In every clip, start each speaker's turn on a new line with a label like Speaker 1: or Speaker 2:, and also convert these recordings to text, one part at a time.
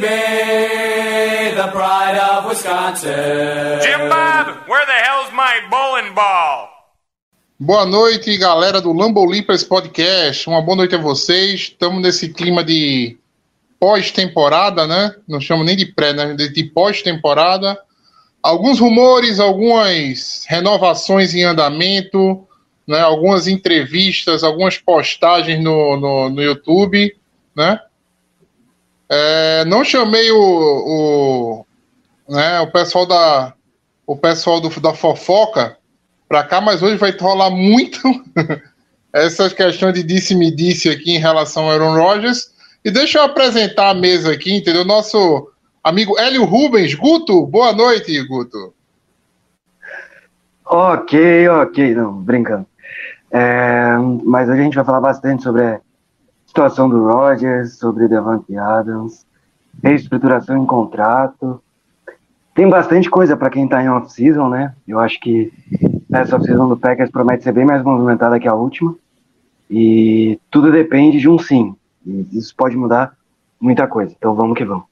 Speaker 1: Baby, the pride of Wisconsin.
Speaker 2: Jim Bob, where the hell's my bowling ball?
Speaker 3: Boa noite, galera do Lambolimpas Podcast. Uma boa noite a vocês. Estamos nesse clima de pós-temporada, né? Não chamo nem de pré, né? De, de pós-temporada. Alguns rumores, algumas renovações em andamento, né? Algumas entrevistas, algumas postagens no, no, no YouTube, né? É, não chamei o, o, né, o pessoal da o pessoal do, da fofoca para cá, mas hoje vai rolar muito essas questões de disse-me disse aqui em relação ao Aaron Rodgers. E deixa eu apresentar a mesa aqui, entendeu? Nosso amigo Hélio Rubens. Guto, boa noite, Guto.
Speaker 4: Ok, ok, não, brincando. É, mas a gente vai falar bastante sobre situação do Rodgers, sobre Devante Adams, reestruturação em contrato. Tem bastante coisa para quem está em off-season, né? Eu acho que essa off-season do Packers promete ser bem mais movimentada que a última. E tudo depende de um sim. E isso pode mudar muita coisa. Então vamos que vamos.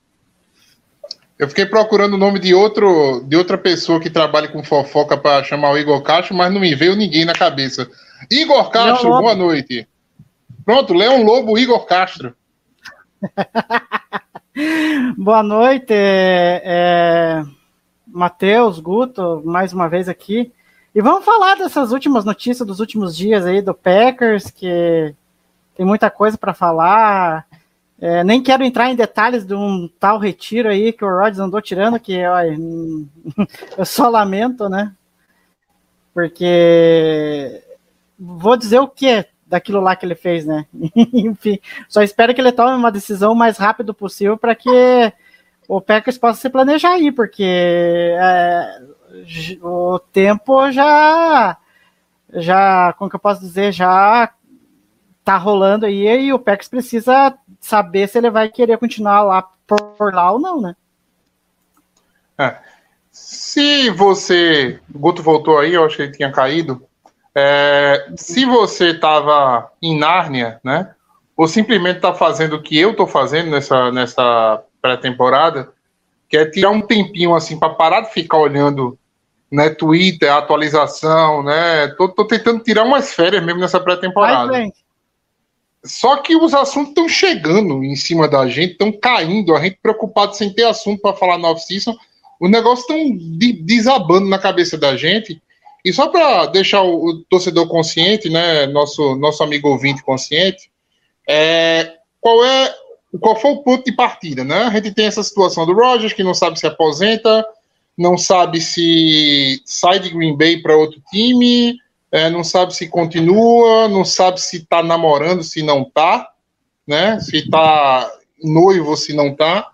Speaker 3: Eu fiquei procurando o nome de, outro, de outra pessoa que trabalha com fofoca para chamar o Igor Castro, mas não me veio ninguém na cabeça. Igor Castro,
Speaker 5: Leão
Speaker 3: boa noite. Pronto, Leão Lobo, Igor Castro.
Speaker 5: Boa noite, é, Matheus, Guto, mais uma vez aqui. E vamos falar dessas últimas notícias dos últimos dias aí do Packers, que tem muita coisa para falar. É, nem quero entrar em detalhes de um tal retiro aí que o Rodgers andou tirando, que olha, eu só lamento, né? Porque vou dizer o que daquilo lá que ele fez, né? Enfim, só espero que ele tome uma decisão o mais rápido possível para que o Packers possa se planejar aí, porque é, o tempo já, já, como que eu posso dizer, já tá rolando aí e o Packers precisa saber se ele vai querer continuar lá por lá ou não, né?
Speaker 3: É. Se você. O Guto voltou aí, eu acho que ele tinha caído. É, se você estava em Nárnia, né? Ou simplesmente está fazendo o que eu estou fazendo nessa, nessa pré-temporada, que é tirar um tempinho assim para parar de ficar olhando né, Twitter, atualização, né? Tô, tô tentando tirar umas férias mesmo nessa pré-temporada. Só que os assuntos estão chegando em cima da gente, estão caindo, a gente preocupado sem ter assunto para falar no off-season, os negócios estão de- desabando na cabeça da gente. E só para deixar o, o torcedor consciente, né, nosso, nosso amigo ouvinte consciente, é, qual é qual foi o ponto de partida, né? A gente tem essa situação do Rogers que não sabe se aposenta, não sabe se sai de Green Bay para outro time, é, não sabe se continua, não sabe se está namorando, se não tá, né? Se está noivo, se não tá.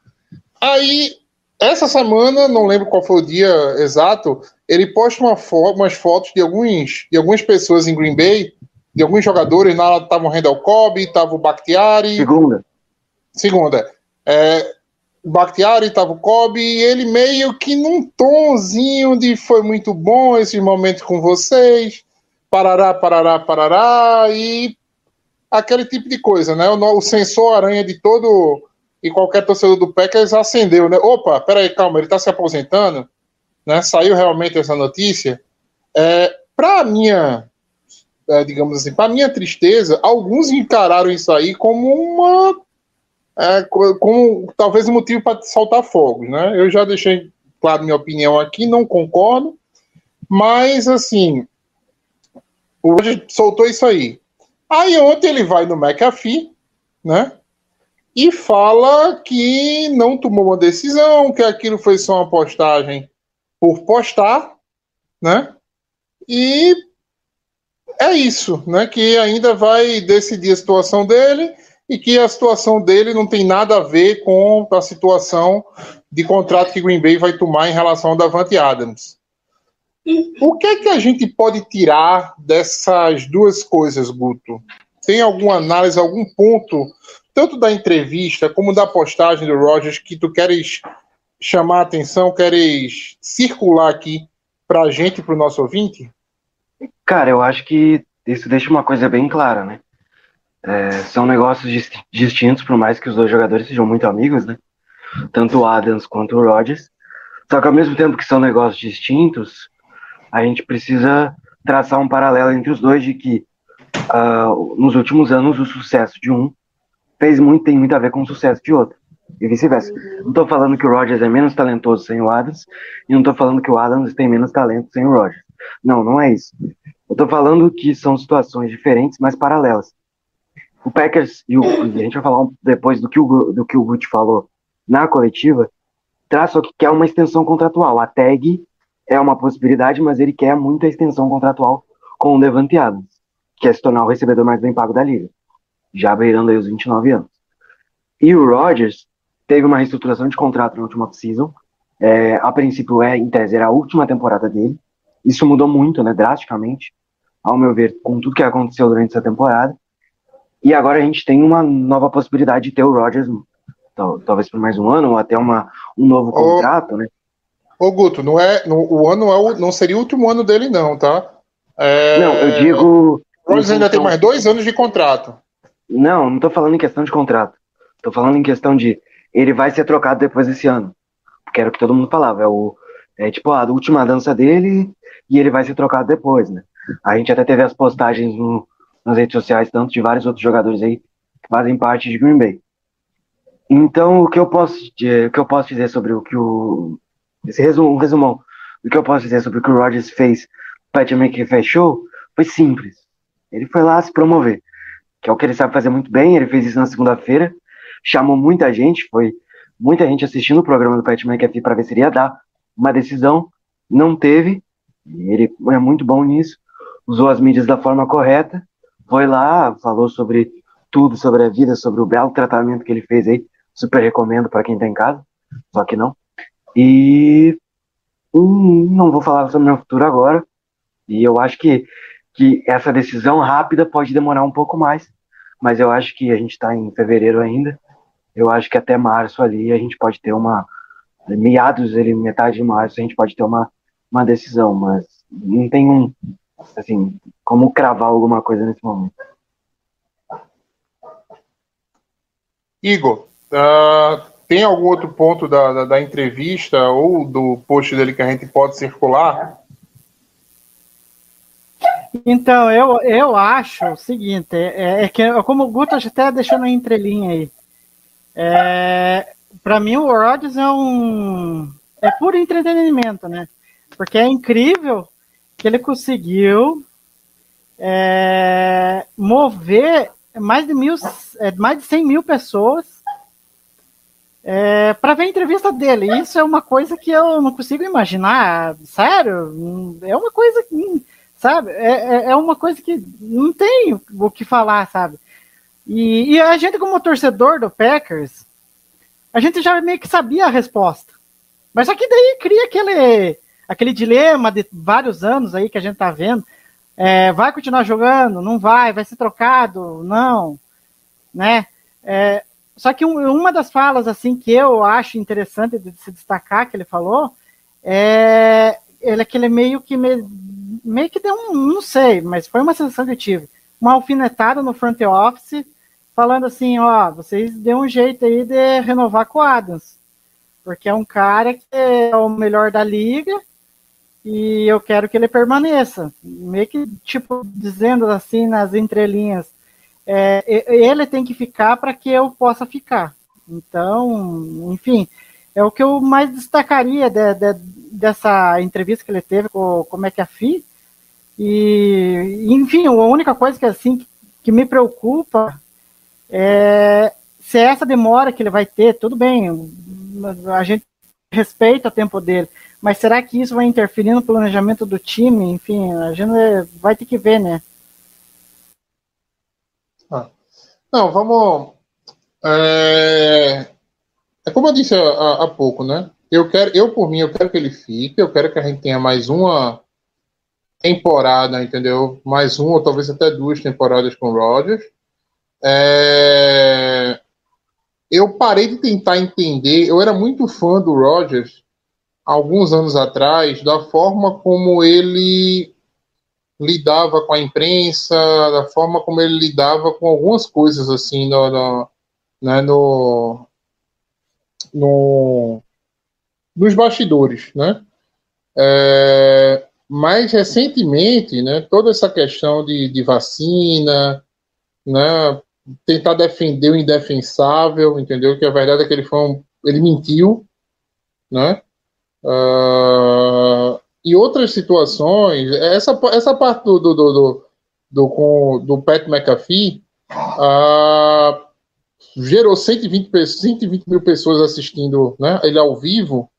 Speaker 3: Aí, essa semana, não lembro qual foi o dia exato, ele posta uma fo umas fotos de, alguns, de algumas pessoas em Green Bay, de alguns jogadores, lá estava o Randall Cobb, estava o Bakhtiari,
Speaker 4: Segunda.
Speaker 3: Segunda, é, o Bakhtiari estava o Kobe e ele meio que num tonzinho de foi muito bom esses momentos com vocês, parará, parará, parará, e aquele tipo de coisa, né? O, o sensor aranha de todo e qualquer torcedor do Packers acendeu, né? Opa, peraí, calma, ele está se aposentando, né? Saiu realmente essa notícia. É, para minha, é, digamos assim, para minha tristeza, alguns encararam isso aí como uma é, co- como talvez um motivo para soltar fogos, né? Eu já deixei claro minha opinião aqui, não concordo, mas assim, o soltou isso aí. Aí ontem ele vai no McAfee, né? E fala que não tomou uma decisão, que aquilo foi só uma postagem por postar, né? E é isso, né? Que ainda vai decidir a situação dele e que a situação dele não tem nada a ver com a situação de contrato que Green Bay vai tomar em relação ao Davante Adams. O que é que a gente pode tirar dessas duas coisas, Guto? Tem alguma análise, algum ponto, tanto da entrevista como da postagem do Rogers, que tu queres chamar a atenção, queres circular aqui para a gente, para o nosso ouvinte?
Speaker 4: Cara, eu acho que isso deixa uma coisa bem clara, né? É, são negócios dis- distintos, por mais que os dois jogadores sejam muito amigos, né? Tanto o Adams quanto o Rodgers. Só que ao mesmo tempo que são negócios distintos, a gente precisa traçar um paralelo entre os dois de que ah, nos últimos anos o sucesso de um fez muito, tem muito a ver com o sucesso de outro. E vice-versa. Não tô falando que o Rodgers é menos talentoso sem o Adams, e não tô falando que o Adams tem menos talento sem o Rodgers. Não, não é isso. Eu tô falando que são situações diferentes, mas paralelas. O Packers, e, o, e a gente vai falar um- depois do que o, do que o Gucci falou na coletiva, traça que quer uma extensão contratual. A tag é uma possibilidade, mas ele quer muita extensão contratual com o Devante Adams, que é se tornar o recebedor mais bem pago da liga, já beirando aí os 29 anos. E o Rodgers teve uma reestruturação de contrato na última season. É, a princípio, é, em tese, era a última temporada dele. Isso mudou muito, né, drasticamente, ao meu ver, com tudo que aconteceu durante essa temporada. E agora a gente tem uma nova possibilidade de ter o Rodgers, tal- talvez por mais um ano, ou até uma, um novo
Speaker 3: Ô.
Speaker 4: contrato, né?
Speaker 3: Ô, Guto, não é, o ano não, é o- não seria o último ano dele, não, tá? É,
Speaker 4: Não, eu digo.
Speaker 3: O Rodgers ainda tem mais dois anos de contrato.
Speaker 4: Não, não tô falando em questão de contrato. Tô falando em questão de ele vai ser trocado depois desse ano. Porque era o que todo mundo falava. É, o, é tipo a última dança dele e ele vai ser trocado depois, né? A gente até teve as postagens no- nas redes sociais, tanto de vários outros jogadores aí que fazem parte de Green Bay. Então, o que eu posso, o que eu posso dizer sobre o que o. Esse resumo, um resumão. O que eu posso dizer sobre o que o Rodgers fez, o Pat McAfee fechou, foi simples. Ele foi lá se promover que é o que ele sabe fazer muito bem. Ele fez isso na segunda-feira, chamou muita gente, foi muita gente assistindo o programa do Pat McAfee para ver se ia dar uma decisão, não teve. E ele é muito bom nisso, usou as mídias da forma correta, foi lá, falou sobre tudo, sobre a vida, sobre o belo tratamento que ele fez aí. Super recomendo para quem tá em casa, só que não. E hum, não vou falar sobre o meu futuro agora. E eu acho que que essa decisão rápida pode demorar um pouco mais, mas eu acho que a gente está em fevereiro ainda. Eu acho que até março ali a gente pode ter uma meados ali, metade de março a gente pode ter uma uma decisão, mas não tem um assim como cravar alguma coisa nesse momento.
Speaker 3: Igor, ah, tem algum outro ponto da, da, da entrevista ou do post dele que a gente pode circular?
Speaker 5: Então, eu, eu acho o seguinte, é, é que como o Guto até deixou na entrelinha aí, é, para mim o Rodgers é um é puro entretenimento, né? Porque é incrível que ele conseguiu é, mover mais de mil, é, mais de 100 mil pessoas é, para ver a entrevista dele. Isso é uma coisa que eu não consigo imaginar, sério. É uma coisa que sabe? É, é, é uma coisa que não tem o que falar, sabe? E, e, a gente, como torcedor do Packers, a gente já meio que sabia a resposta. Mas só que daí cria aquele, aquele dilema de vários anos aí que a gente tá vendo. É, vai continuar jogando? Não vai? Vai ser trocado? Não. Né? É, só que um, uma das falas assim que eu acho interessante de se destacar que ele falou é ele aquele meio que me, meio que deu um, não sei, mas foi uma sensação que eu tive, uma alfinetada no front office, falando assim, ó, vocês dêem um jeito aí de renovar com o Adams, porque é um cara que é o melhor da liga e eu quero que ele permaneça, meio que tipo dizendo assim nas entrelinhas, é, ele tem que ficar para que eu possa ficar. Então, enfim, é o que eu mais destacaria de, de, dessa entrevista que ele teve com, com o McAfee. E, enfim, a única coisa que assim que me preocupa é se é essa demora que ele vai ter, tudo bem, a gente respeita o tempo dele, mas será que isso vai interferir no planejamento do time? Enfim, a gente vai ter que ver, né? Ah.
Speaker 3: Não, vamos. É, é como eu disse há, há pouco, né? Eu quero, eu por mim, eu quero que ele fique, eu quero que a gente tenha mais uma temporada, entendeu? Mais uma, ou talvez até duas temporadas com o Rodgers. É, Eu parei de tentar entender, eu era muito fã do Rodgers alguns anos atrás, da forma como ele lidava com a imprensa, da forma como ele lidava com algumas coisas assim no, no, né, no, no- nos bastidores, né? É, mais recentemente, né, toda essa questão de, de vacina, né, tentar defender o indefensável, entendeu? Que a verdade é que ele foi um, ele mentiu, né? Ah, e outras situações, essa, essa parte do, do, do, do, do, com, do Pat McAfee ah, gerou 120, pe- 120 mil pessoas assistindo né, ele ao vivo,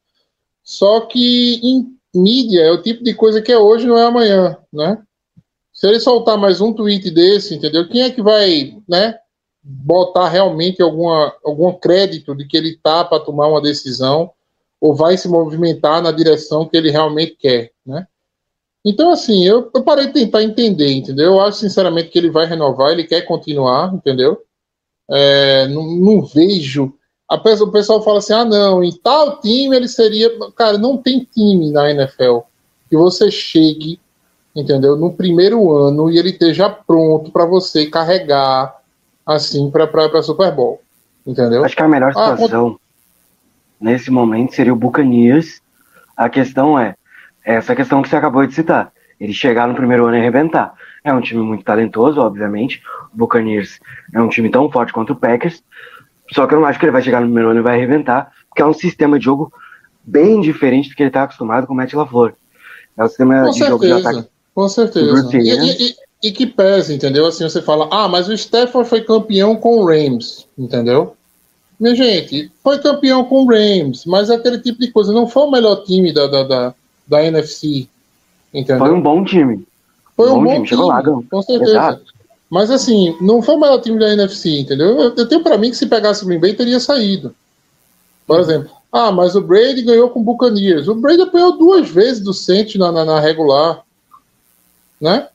Speaker 3: só que em mídia é o tipo de coisa que é hoje, não é amanhã, né? Se ele soltar mais um tweet desse, entendeu? Quem é que vai, né, botar realmente alguma, algum crédito de que ele tá para tomar uma decisão ou vai se movimentar na direção que ele realmente quer, né? Então, assim, eu, eu parei de tentar entender, entendeu? Eu acho, sinceramente, que ele vai renovar, ele quer continuar, entendeu? É, não, não vejo. A pessoa, o pessoal fala assim: ah, não, em tal time ele seria. Cara, não tem time na NFL que você chegue, entendeu? No primeiro ano e ele esteja pronto para você carregar, assim, para Super Bowl, entendeu?
Speaker 4: Acho que a melhor
Speaker 3: Ah,
Speaker 4: situação nesse momento seria o Buccaneers. A questão é, essa questão que você acabou de citar. Ele chegar no primeiro ano e arrebentar. É um time muito talentoso, obviamente. O Buccaneers é um time tão forte quanto o Packers. Só que eu não acho que ele vai chegar no primeiro ano e vai arrebentar, porque é um sistema de jogo bem diferente do que ele está acostumado com o Matt LaFleur. É um sistema
Speaker 3: Com
Speaker 4: de jogo de
Speaker 3: certeza,
Speaker 4: ataque.
Speaker 3: com certeza.
Speaker 4: Bruce
Speaker 3: E, e- e- e que pese, entendeu? Assim, você fala, ah, mas o Stafford foi campeão com o Rams, entendeu? Minha gente, foi campeão com o Rams, mas é aquele tipo de coisa, não foi o melhor time da, da, da, da NFC, entendeu?
Speaker 4: Foi um bom time.
Speaker 3: Foi um
Speaker 4: bom
Speaker 3: bom
Speaker 4: time,
Speaker 3: time,
Speaker 4: chegou lá,
Speaker 3: com certeza.
Speaker 4: Exato.
Speaker 3: Mas assim, não foi o melhor time da NFC, entendeu? Eu, eu tenho pra mim que se pegasse o Green Bay teria saído. Por exemplo, ah, mas o Brady ganhou com o Buccaneers. O Brady apanhou duas vezes do Saints na, na, na regular, né?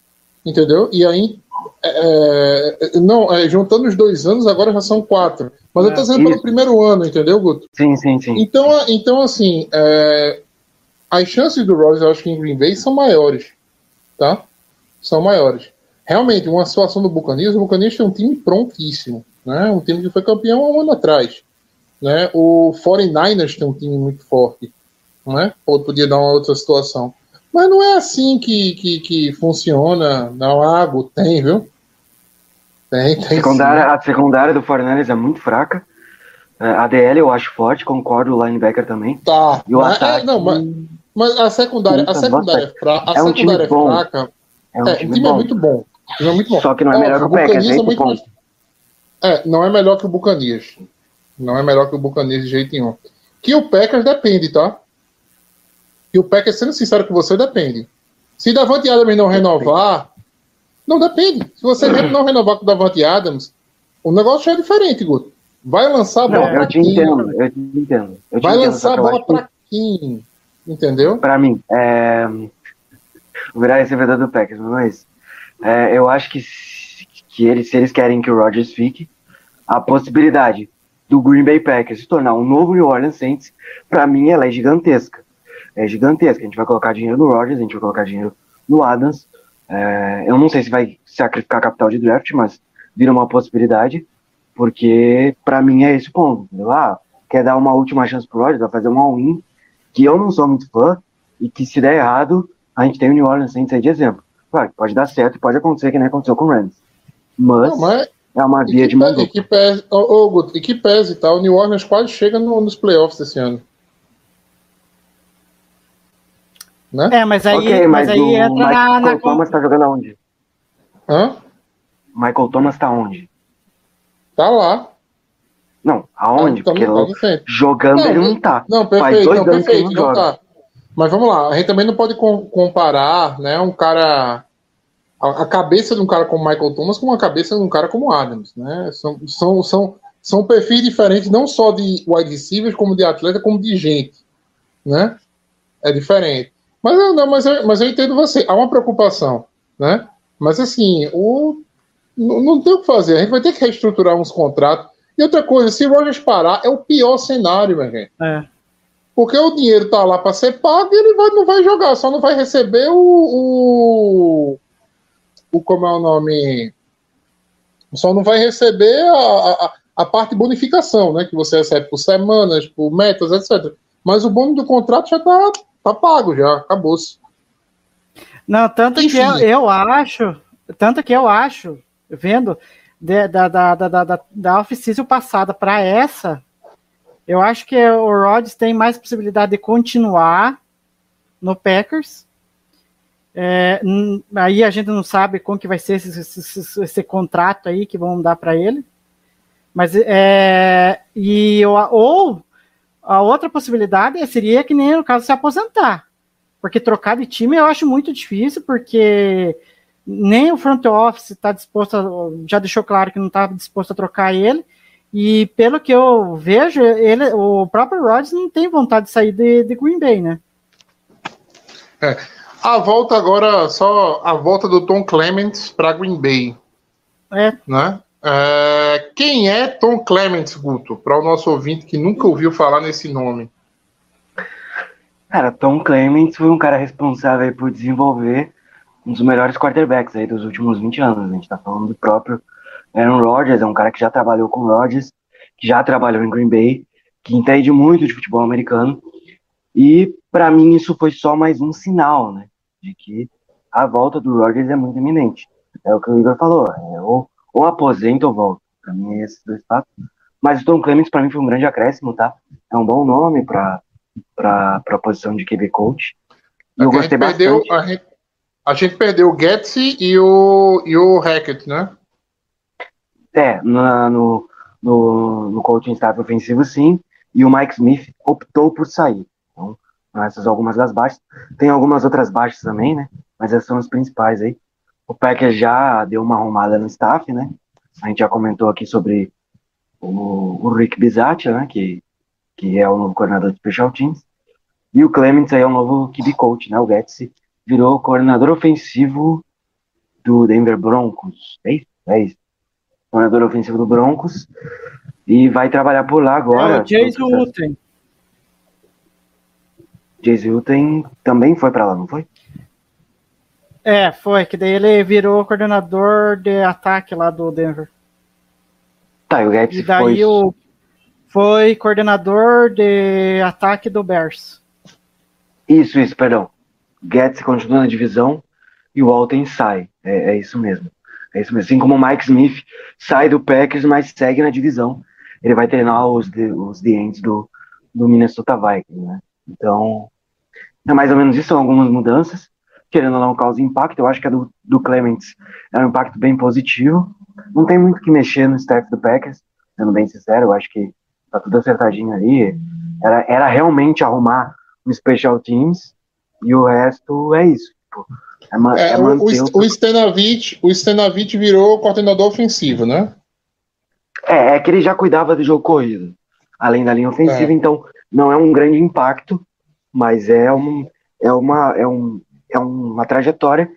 Speaker 3: Entendeu? E aí, é, é, não, é, juntando os dois anos, agora já são quatro. Mas eu tô dizendo pelo
Speaker 4: Isso.
Speaker 3: primeiro ano, entendeu, Guto?
Speaker 4: Sim, sim, sim.
Speaker 3: Então, então assim, é, as chances do Rodgers, eu acho que em Green Bay são maiores, tá? São maiores. Realmente, uma situação do Buccaneers, o Buccaneers tem um time prontíssimo, né? Um time que foi campeão há um ano atrás, né? O 49ers tem um time muito forte, né? Ou podia dar uma outra situação. Mas não é assim que, que, que funciona. Não, Água, tem, viu? Tem, tem.
Speaker 4: Secundária,
Speaker 3: sim.
Speaker 4: a secundária do Fortnite é muito fraca. É, A DL eu acho forte, concordo, o linebacker também.
Speaker 3: Tá.
Speaker 4: E o
Speaker 3: Mas, é,
Speaker 4: ataque
Speaker 3: não, mas, mas a secundária, a secundária é fraca. A
Speaker 4: é um
Speaker 3: secundária é fraca.
Speaker 4: é um
Speaker 3: É, o
Speaker 4: time
Speaker 3: time é muito bom. É muito bom.
Speaker 4: Só que não é melhor que o Packers, é
Speaker 3: é
Speaker 4: esse
Speaker 3: muito
Speaker 4: ponto.
Speaker 3: É, não é melhor que o Buccaneers. Não é melhor que o Buccaneers de jeito nenhum. Que o Packers depende, tá? Que o Packers, sendo sincero com você, depende. Se Davante Adams não renovar, não depende. Se você mesmo não renovar com o Davante Adams, o negócio já é diferente, Guto. Vai lançar a bola
Speaker 4: Não,
Speaker 3: pra
Speaker 4: eu te
Speaker 3: quem?
Speaker 4: entendo, eu te entendo. Eu te
Speaker 3: Vai
Speaker 4: entendo,
Speaker 3: lançar a bola
Speaker 4: acho que-
Speaker 3: pra quem? Entendeu?
Speaker 4: Pra mim, é... virar recebedor do Packers, mas é, eu acho que, se- que eles, se eles querem que o Rodgers fique, a possibilidade do Green Bay Packers se tornar um novo New Orleans Saints, pra mim ela é gigantesca. É gigantesca. A gente vai colocar dinheiro no Rodgers, a gente vai colocar dinheiro no Adams. É, eu não sei se vai sacrificar capital de draft, mas vira uma possibilidade, porque pra mim é esse ponto. Ah, quer dar uma última chance pro Rodgers, vai fazer um all-in, que eu não sou muito fã, e que se der errado, a gente tem o New Orleans Saints aí de exemplo. Claro, pode dar certo e pode acontecer que nem aconteceu com o Rams. Mas,
Speaker 3: Não, mas
Speaker 4: é uma
Speaker 3: E
Speaker 4: via
Speaker 3: que,
Speaker 4: de mão
Speaker 3: e
Speaker 4: dupla.
Speaker 3: que pese, ô, Guto, e que pese e tal, o New Orleans quase chega no- nos playoffs esse ano. Né?
Speaker 5: É, mas aí,
Speaker 4: ok,
Speaker 5: mas
Speaker 4: mas,
Speaker 5: aí
Speaker 4: o
Speaker 5: entra
Speaker 4: Michael
Speaker 5: na, na
Speaker 4: Thomas tá jogando aonde?
Speaker 3: Hã?
Speaker 4: Michael Thomas tá onde?
Speaker 3: Tá lá.
Speaker 4: Não, aonde?
Speaker 3: Tá,
Speaker 4: Porque
Speaker 3: tá, tá
Speaker 4: jogando ele não tá.
Speaker 3: Não,
Speaker 4: Faz
Speaker 3: perfeito,
Speaker 4: dois
Speaker 3: não,
Speaker 4: anos que ele
Speaker 3: perfeito,
Speaker 4: não
Speaker 3: não
Speaker 4: joga.
Speaker 3: tá. Mas vamos lá, a gente também não pode com- comparar, né, um cara a, a cabeça de um cara como Michael Thomas com a cabeça de um cara como Adams, né? São, são, são, são perfis diferentes, não só de wide receivers, como de atleta, como de gente, né? É diferente. Mas, eu- não, mas, eu, mas eu entendo você. Há uma preocupação, né? Mas assim, o, não, não tem o que fazer. A gente vai ter que reestruturar uns contratos. E outra coisa, se o Rogers parar, é o pior cenário, minha gente.
Speaker 5: É.
Speaker 3: Porque o dinheiro tá lá para ser pago e ele vai, não vai jogar, só não vai receber o, o, o como é o nome, só não vai receber a, a, a parte de bonificação, né, que você recebe por semanas, por metas, etc. Mas o bônus do contrato já tá, tá pago, já acabou-se.
Speaker 5: Não, tanto
Speaker 3: Enfim.
Speaker 5: que eu, eu acho, tanto que eu acho, vendo de- da, da, da, da, da, off-season passada para essa, eu acho que o Rodgers tem mais possibilidade de continuar no Packers. É, aí a gente não sabe como que vai ser esse, esse, esse- contrato aí que vão dar para ele. Mas é, e ou a outra possibilidade seria que nem no caso se aposentar. Porque trocar de time eu acho muito difícil, porque nem o front office está disposto, a, já deixou claro que não está disposto a trocar ele. E pelo que eu vejo, ele, o próprio Rodgers não tem vontade de sair de, de Green Bay, né?
Speaker 3: A volta agora, só a volta do Tom Clements para Green Bay,
Speaker 5: É,
Speaker 3: né? É, quem é Tom Clements, Guto? Para o nosso ouvinte que nunca ouviu falar nesse nome.
Speaker 4: Cara, Tom Clements foi um cara responsável por desenvolver um dos melhores quarterbacks aí dos últimos 20 anos. A gente tá falando do próprio Aaron Rodgers, é um cara que já trabalhou com o Rodgers, que já trabalhou em Green Bay, que entende muito de futebol americano. E para mim isso foi só mais um sinal, né, de que a volta do Rodgers é muito iminente. É o que o Igor falou, é ou, ou aposenta ou volta. Para mim é esses dois fatos. Mas o Tom Clements para mim foi um grande acréscimo, tá? É um bom nome para a posição de QB coach. E eu
Speaker 3: a, gente
Speaker 4: gostei
Speaker 3: perdeu,
Speaker 4: bastante.
Speaker 3: a, gente, a gente perdeu o Getzi e o, e o Hackett, né?
Speaker 4: É, na- no, no, no coaching staff ofensivo, sim. E o Mike Smith optou por sair. Então, essas algumas das baixas. Tem algumas outras baixas também, né? Mas essas são as principais aí. O Packers já deu uma arrumada no staff, né? A gente já comentou aqui sobre o, o Rick Bisaccia, né? Que, que é o novo coordenador de Special Teams. E o Clements aí é o novo QB coach, né? O Getz virou coordenador ofensivo do Denver Broncos. É isso? É isso coordenador ofensivo do Broncos, e vai trabalhar por lá agora.
Speaker 5: é o Jason Witten.
Speaker 4: Jason Hilton também foi pra lá, não foi?
Speaker 5: É, foi, que daí ele virou coordenador de ataque lá do Denver.
Speaker 4: Tá, e o Getz
Speaker 5: E daí
Speaker 4: foi.
Speaker 5: o foi coordenador de ataque do Bears.
Speaker 4: Isso, isso, perdão. Getz continua na divisão e o Alton sai. É, é isso mesmo. É isso mesmo. Assim como o Mike Smith sai do Packers, mas segue na divisão. Ele vai treinar os, os The Ends do, do Minnesota Vikings, né? Então, é mais ou menos isso. São algumas mudanças. Querendo ou não, causa impacto. Eu acho que a do, do Clements é um impacto bem positivo. Não tem muito o que mexer no staff do Packers, sendo bem sincero. Eu acho que tá tudo acertadinho ali. Era, era realmente arrumar o Special Teams e o resto é isso. Tipo, é, ma-
Speaker 3: É,
Speaker 4: é
Speaker 3: o, o-
Speaker 4: o
Speaker 3: Stenavich, o Stenavich virou coordenador ofensivo, né?
Speaker 4: É, é que ele já cuidava do jogo corrido, além da linha ofensiva,
Speaker 3: É.
Speaker 4: então não é um grande impacto, mas é, um, é, uma, é, um, é uma trajetória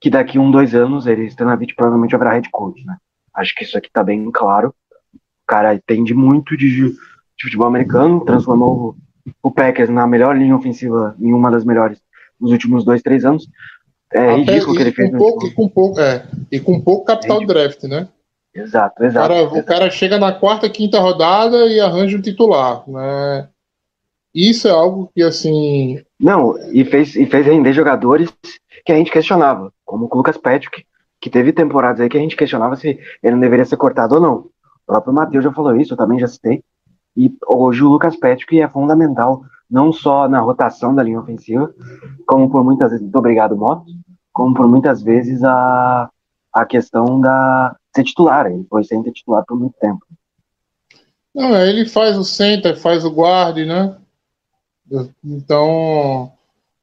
Speaker 4: que daqui um, dois anos ele, Stanavich, provavelmente vai virar head coach, né? Acho que isso aqui tá bem claro. O cara entende muito de, de futebol americano, transformou o, o Packers na melhor linha ofensiva, em uma das melhores nos últimos dois, três anos. É
Speaker 3: Até-
Speaker 4: ridículo o que ele
Speaker 3: e,
Speaker 4: fez
Speaker 3: com pouco, e, com pouco, é, e com pouco capital de draft, né?
Speaker 4: Exato,
Speaker 3: O
Speaker 4: exato.
Speaker 3: cara, o cara chega na quarta, quinta rodada e arranja um titular, né? Isso é algo que, assim,
Speaker 4: Não, e fez, e fez render jogadores que a gente questionava, como o Lucas Patrick, que teve temporadas aí que a gente questionava se ele não deveria ser cortado ou não. O próprio Matheus já falou isso, eu também já citei. E hoje o Lucas Patrick é fundamental, não só na rotação da linha ofensiva, como por muitas vezes, muito obrigado, Moto, como por muitas vezes a, a questão da ser titular. Ele foi sempre titular por muito tempo.
Speaker 3: não, é, ele faz o center, faz o guarde, né? Então,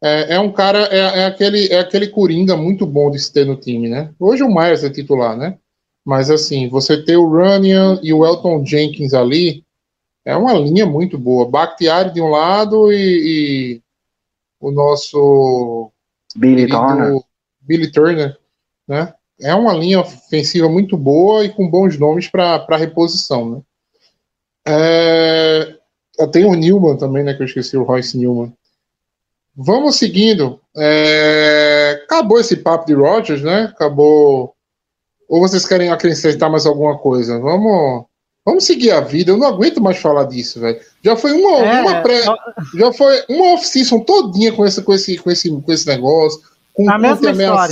Speaker 3: é, é um cara, é, é aquele, é aquele coringa muito bom de se ter no time, né? Hoje o Myers é titular, né? Mas assim, você ter o Runyan e o Elton Jenkins ali é uma linha muito boa. Bakhtiari de um lado e, e o nosso
Speaker 4: Billy Turner.
Speaker 3: Billy Turner, né? É uma linha ofensiva muito boa e com bons nomes para reposição, né? É, tem o Newman também, né? Que eu esqueci, o Royce Newman. Vamos seguindo. É, acabou esse papo de Rogers, né? Acabou. Ou vocês querem acrescentar mais alguma coisa? Vamos, vamos seguir a vida. Eu não aguento mais falar disso, velho. Já foi uma,
Speaker 5: É,
Speaker 3: uma pré,
Speaker 5: só-
Speaker 3: já foi uma off-season todinha com esse, com esse, com esse, com esse negócio, com o Curte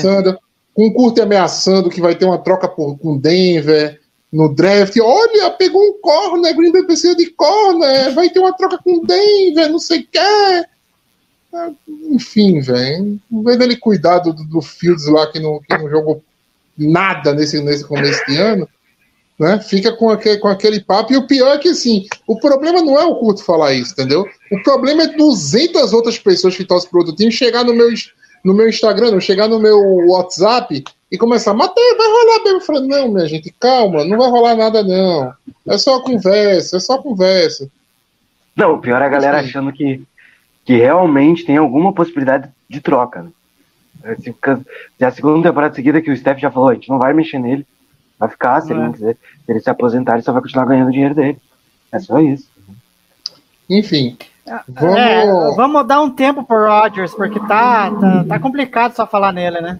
Speaker 3: ameaçando, com o Curte ameaçando que vai ter uma troca por, com Denver no draft. Olha, pegou um corner, Green Bay precisa de corner, vai ter uma troca com Denver, não sei o que. Enfim, velho. Em vez dele cuidar do, do Fields lá que não, não jogou nada nesse, nesse começo de ano, né? Fica com aquele, com aquele papo. E o pior é que, assim, o problema não é o Curto falar isso, entendeu? O problema é 200 outras pessoas que torcem pro outro time chegar no meu, no meu Instagram, chegar no meu WhatsApp e começar, Matheus, vai rolar bem. Eu falei, não, minha gente, calma, não vai rolar nada, não. É só conversa, é só conversa.
Speaker 4: Não, o pior é a galera
Speaker 3: Sim.
Speaker 4: achando que, que realmente tem alguma possibilidade de troca. Né? É, se- É a segunda temporada seguida que o Steph já falou, a gente não vai mexer nele. Vai ficar, se ele
Speaker 5: É.
Speaker 4: não quiser. Se ele se aposentar, ele só vai continuar ganhando dinheiro dele. É só isso.
Speaker 3: Enfim, vamos.
Speaker 5: É, vamos dar um tempo pro Rodgers, porque tá, tá, tá complicado só falar nele, né?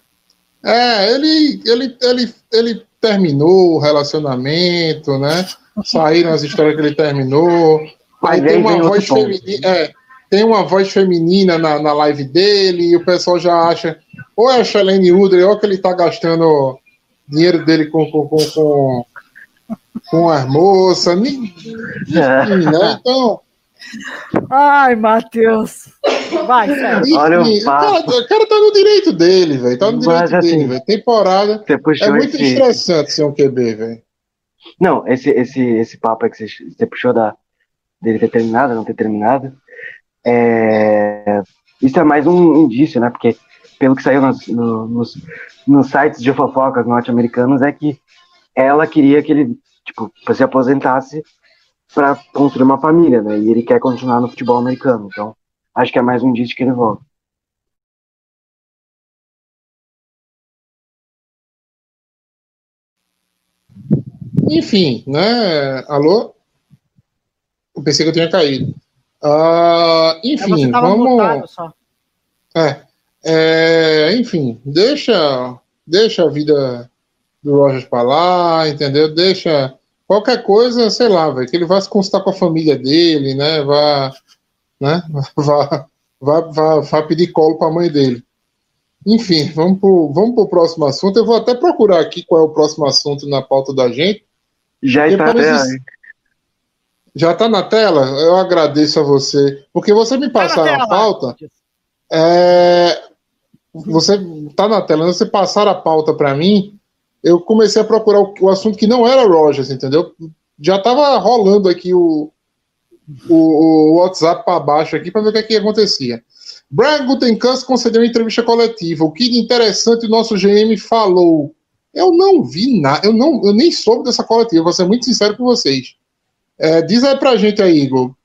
Speaker 3: É, ele, ele, ele, ele terminou o relacionamento, né? Saíram as histórias que ele terminou.
Speaker 4: Mas
Speaker 3: tem uma voz feminina. É, tem uma voz feminina na, na live dele, e o pessoal já acha. Ou é a Shalene Udre, ou que ele tá gastando dinheiro dele com, com, com, com, com as moças. ni- Enfim, né? Então.
Speaker 5: Ai, Matheus. Vai, sério.
Speaker 4: Olha o
Speaker 3: cara, o cara tá no direito dele, velho. Tá no
Speaker 4: Mas,
Speaker 3: direito
Speaker 4: assim,
Speaker 3: dele, velho. Temporada.
Speaker 4: Você puxou
Speaker 3: É muito
Speaker 4: esse.
Speaker 3: estressante ser um QB, velho.
Speaker 4: Não, esse, esse, esse papo aí que você, você puxou da, dele ter terminado, não ter terminado. É, isso é mais um indício, né? Porque pelo que saiu nos, no- nos, nos sites de fofocas norte-americanos é que ela queria que ele tipo, se aposentasse para construir uma família, né? E ele quer continuar no futebol americano. Então, acho que é mais um indício que ele volta.
Speaker 3: Enfim, né? Alô? Eu pensei que eu tinha caído.
Speaker 5: É,
Speaker 3: enfim,
Speaker 5: você tava
Speaker 3: vamos. É, é, enfim, deixa, deixa a vida do Rogers pra lá, entendeu? Deixa qualquer coisa, sei lá, velho, que ele vá se consultar com a família dele, né? Vá, né? Vá, vá, vá, vá pedir colo pra mãe dele. Enfim, vamos pro, vamos pro próximo assunto. Eu vou até procurar aqui qual é o próximo assunto na pauta da gente.
Speaker 4: Já está até.
Speaker 3: isso- Já tá na tela? Eu agradeço a você. Porque você me
Speaker 5: Tá na
Speaker 3: passar a
Speaker 5: tela.
Speaker 3: pauta. É, você tá na tela, você passar a pauta para mim, eu comecei a procurar o, o assunto que não era Rogers, entendeu? Já tava rolando aqui o, o, o WhatsApp para baixo aqui para ver o que, é que acontecia. Brian Gutenkast concedeu uma entrevista coletiva. O que interessante o nosso GM falou. Eu não vi nada, eu, não, eu nem soube dessa coletiva, vou ser muito sincero com vocês. É, diz aí pra gente aí, Igor.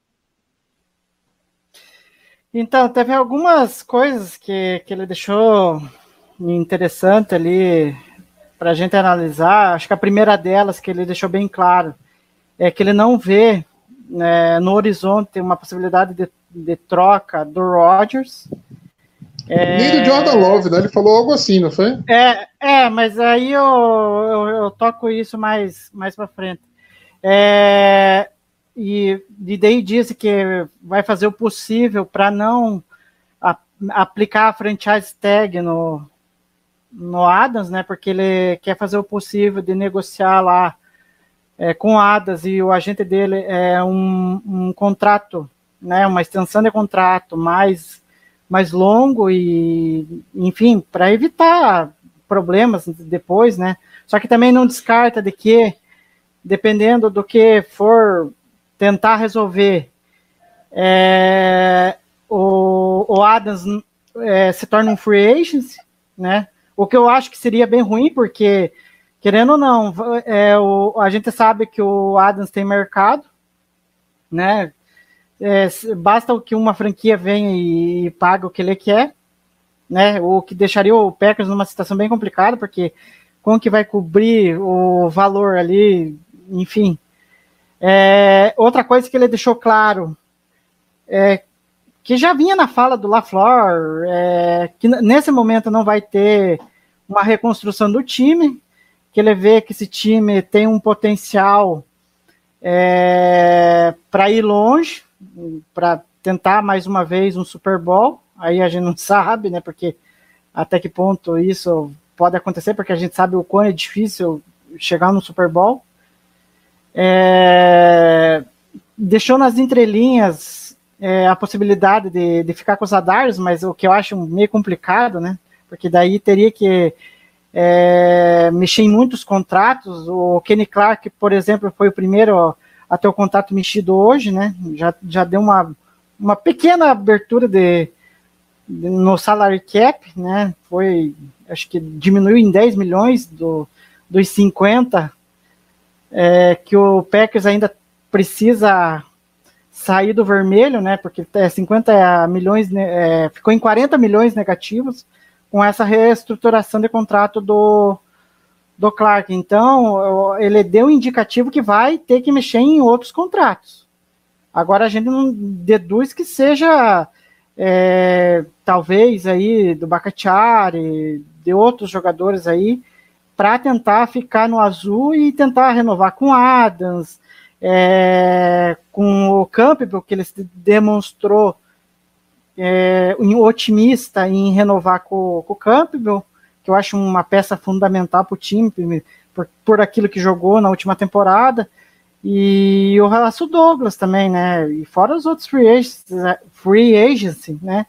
Speaker 5: Então, teve algumas coisas que, que ele deixou interessante ali para a gente analisar. Acho que a primeira delas, que ele deixou bem claro, é que ele não vê né, no horizonte uma possibilidade de, de troca do Rodgers.
Speaker 3: Nem do Jordan Love, né? Ele falou algo assim, não foi?
Speaker 5: É, é mas aí eu, eu, eu toco isso mais, mais para frente. É, e, e daí disse que vai fazer o possível para não a- aplicar a franchise tag no, no Adams, né? Porque ele quer fazer o possível de negociar lá é, com o Adams e o agente dele é um, um contrato, né? Uma extensão de contrato mais mais longo e, enfim, para evitar problemas depois, né? Só que também não descarta de que, dependendo do que for tentar resolver, é, o, o Adams é, se torna um free agent, né? O que eu acho que seria bem ruim, porque, querendo ou não, é, o, a gente sabe que o Adams tem mercado, né? É, basta que uma franquia venha e, e pague o que ele quer, né? O que deixaria o Packers numa situação bem complicada, porque como que vai cobrir o valor ali, enfim. É, outra coisa que ele deixou claro é que já vinha na fala do LaFleur, é, que nesse momento não vai ter uma reconstrução do time, que ele vê que esse time tem um potencial é, para ir longe, para tentar mais uma vez um Super Bowl. Aí a gente não sabe, né? Porque até que ponto isso pode acontecer, porque a gente sabe o quão é difícil chegar no Super Bowl. É, deixou nas entrelinhas é, a possibilidade de, de ficar com os Adars, mas o que eu acho meio complicado, né? Porque daí teria que é, mexer em muitos contratos. O Kenny Clark, por exemplo, foi o primeiro a ter o contrato mexido hoje, né? Já, já deu uma, uma pequena abertura de, de, no salary cap, né? Foi, acho que diminuiu em 10 milhões do, dos 50 é, que o Packers ainda precisa sair do vermelho, né? Porque é 50 milhões, né, é, ficou em 40 milhões negativos com essa reestruturação de contrato do, do Clark. Então, ele deu indicativo que vai ter que mexer em outros contratos. Agora a gente não deduz que seja é, talvez aí do Bacachari, de outros jogadores aí, para tentar ficar no azul e tentar renovar com Adams, é, com o Campbell, que ele demonstrou é, otimista em renovar com, com, o Campbell, que eu acho uma peça fundamental para o time, por, por aquilo que jogou na última temporada, e o Raço Douglas também, né? E fora os outros free agents, free agency, né?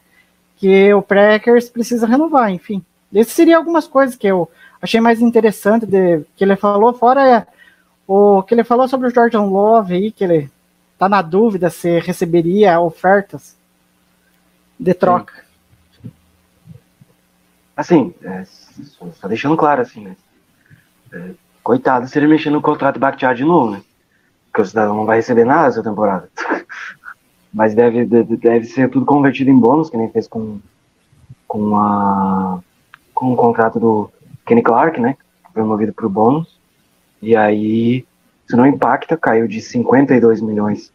Speaker 5: Que o Packers precisa renovar, enfim. Essas seriam algumas coisas que eu achei mais interessante de, que ele falou, fora o que ele falou sobre o Jordan Love aí, que ele tá na dúvida se receberia ofertas de troca.
Speaker 4: Sim. Assim, é, só deixando claro assim, né? É, coitado se ele mexer no contrato do Bakhtiar de novo, né? Porque o cidadão não vai receber nada essa temporada. Mas deve, deve, deve ser tudo convertido em bônus, que nem fez com, com, a, com o contrato do Kenny Clark, né? Promovido por bônus. E aí, isso não impacta, caiu de 52 milhões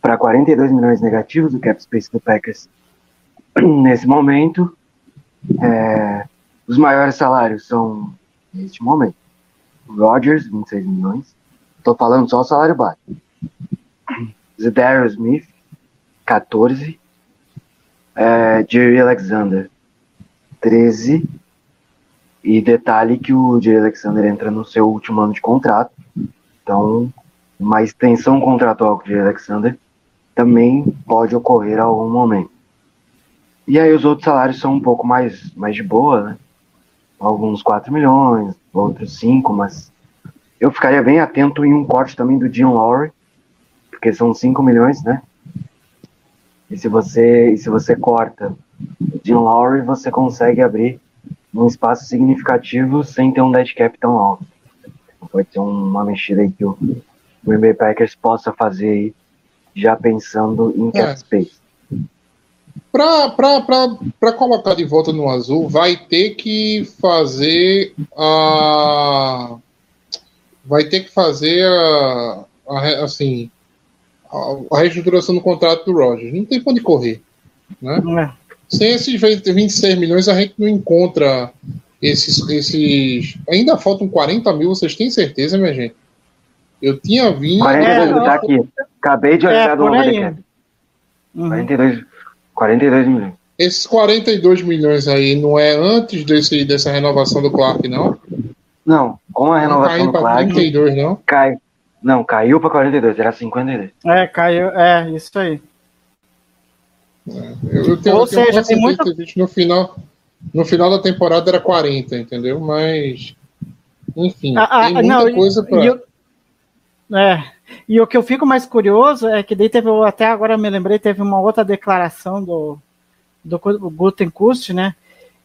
Speaker 4: para 42 milhões negativos do cap space do Packers nesse momento. É, os maiores salários são, neste momento, Rodgers, 26 milhões. Estou falando só o salário baixo. Zedarius Smith, 14. É, Jerry Alexander, 13. E detalhe que o Jay Alexander entra no seu último ano de contrato. Então, uma extensão contratual com o Jay Alexander também pode ocorrer a algum momento. E aí os outros salários são um pouco mais, mais de boa, né? Alguns 4 milhões, outros 5, mas eu ficaria bem atento em um corte também do Jim Lowry, porque são 5 milhões, né? E se você, e se você corta Jim Lowry, você consegue abrir num espaço significativo sem ter um dead cap tão alto. Pode ser uma mexida aí que o Green Bay Packers possa fazer aí, já pensando em cap é. space.
Speaker 3: Para colocar de volta no azul, vai ter que fazer a. Vai ter que fazer a. a assim. A, a reestruturação do contrato do Rogers. Não tem onde correr. Né? É. Sem esses 26 milhões, a gente não encontra esses. esses... Ainda faltam 40 mil, vocês têm certeza, minha gente? Eu tinha vindo.
Speaker 4: 42 é, tá aqui. Acabei de olhar é, do Overcap. Uhum. 42, 42 milhões.
Speaker 3: Esses 42 milhões aí não é antes desse, dessa renovação do Clark, não?
Speaker 4: Não, com a renovação do Clark.
Speaker 3: 32, não?
Speaker 4: Cai, não, caiu para 42, era 52.
Speaker 5: É, caiu, é, isso aí.
Speaker 3: Eu, tenho, Ou eu seja, tem muito... no final, no final da temporada era 40, entendeu? Mas, enfim, ah, ah, tem muita não, coisa para...
Speaker 5: É, e o que eu fico mais curioso é que daí teve, até agora me lembrei, teve uma outra declaração do, do Gutenkust, né?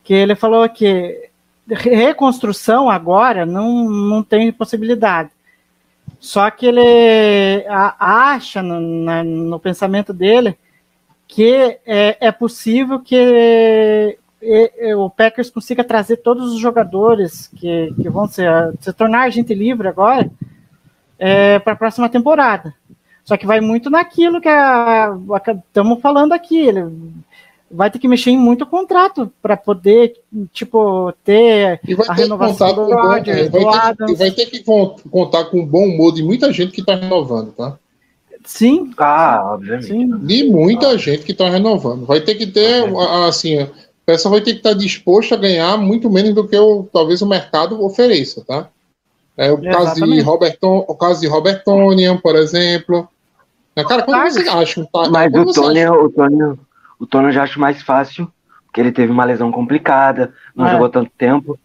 Speaker 5: Que ele falou que reconstrução agora não, não tem possibilidade. Só que ele acha no, na, no pensamento dele que é, é possível que o Packers consiga trazer todos os jogadores que, que vão ser, se tornar agente livre agora é, para a próxima temporada. Só que vai muito naquilo que estamos falando aqui. Ele vai ter que mexer em muito contrato para poder, tipo, ter a renovação do Rodgers,
Speaker 3: vai, ter que, vai ter que contar com o bom humor de muita gente que está renovando, tá?
Speaker 5: Sim.
Speaker 4: Ah, obviamente. Sim.
Speaker 3: De muita ah. gente que está renovando. Vai ter que ter, assim, a pessoa vai ter que estar tá disposta a ganhar muito menos do que o, talvez o mercado ofereça, tá? É o caso de Roberton, o caso de Robertonian, por exemplo. Cara, quando você acha
Speaker 4: tá? Mas o Tony, acha... o Tony, o Tony eu já acho mais fácil, porque ele teve uma lesão complicada, não é. jogou tanto tempo.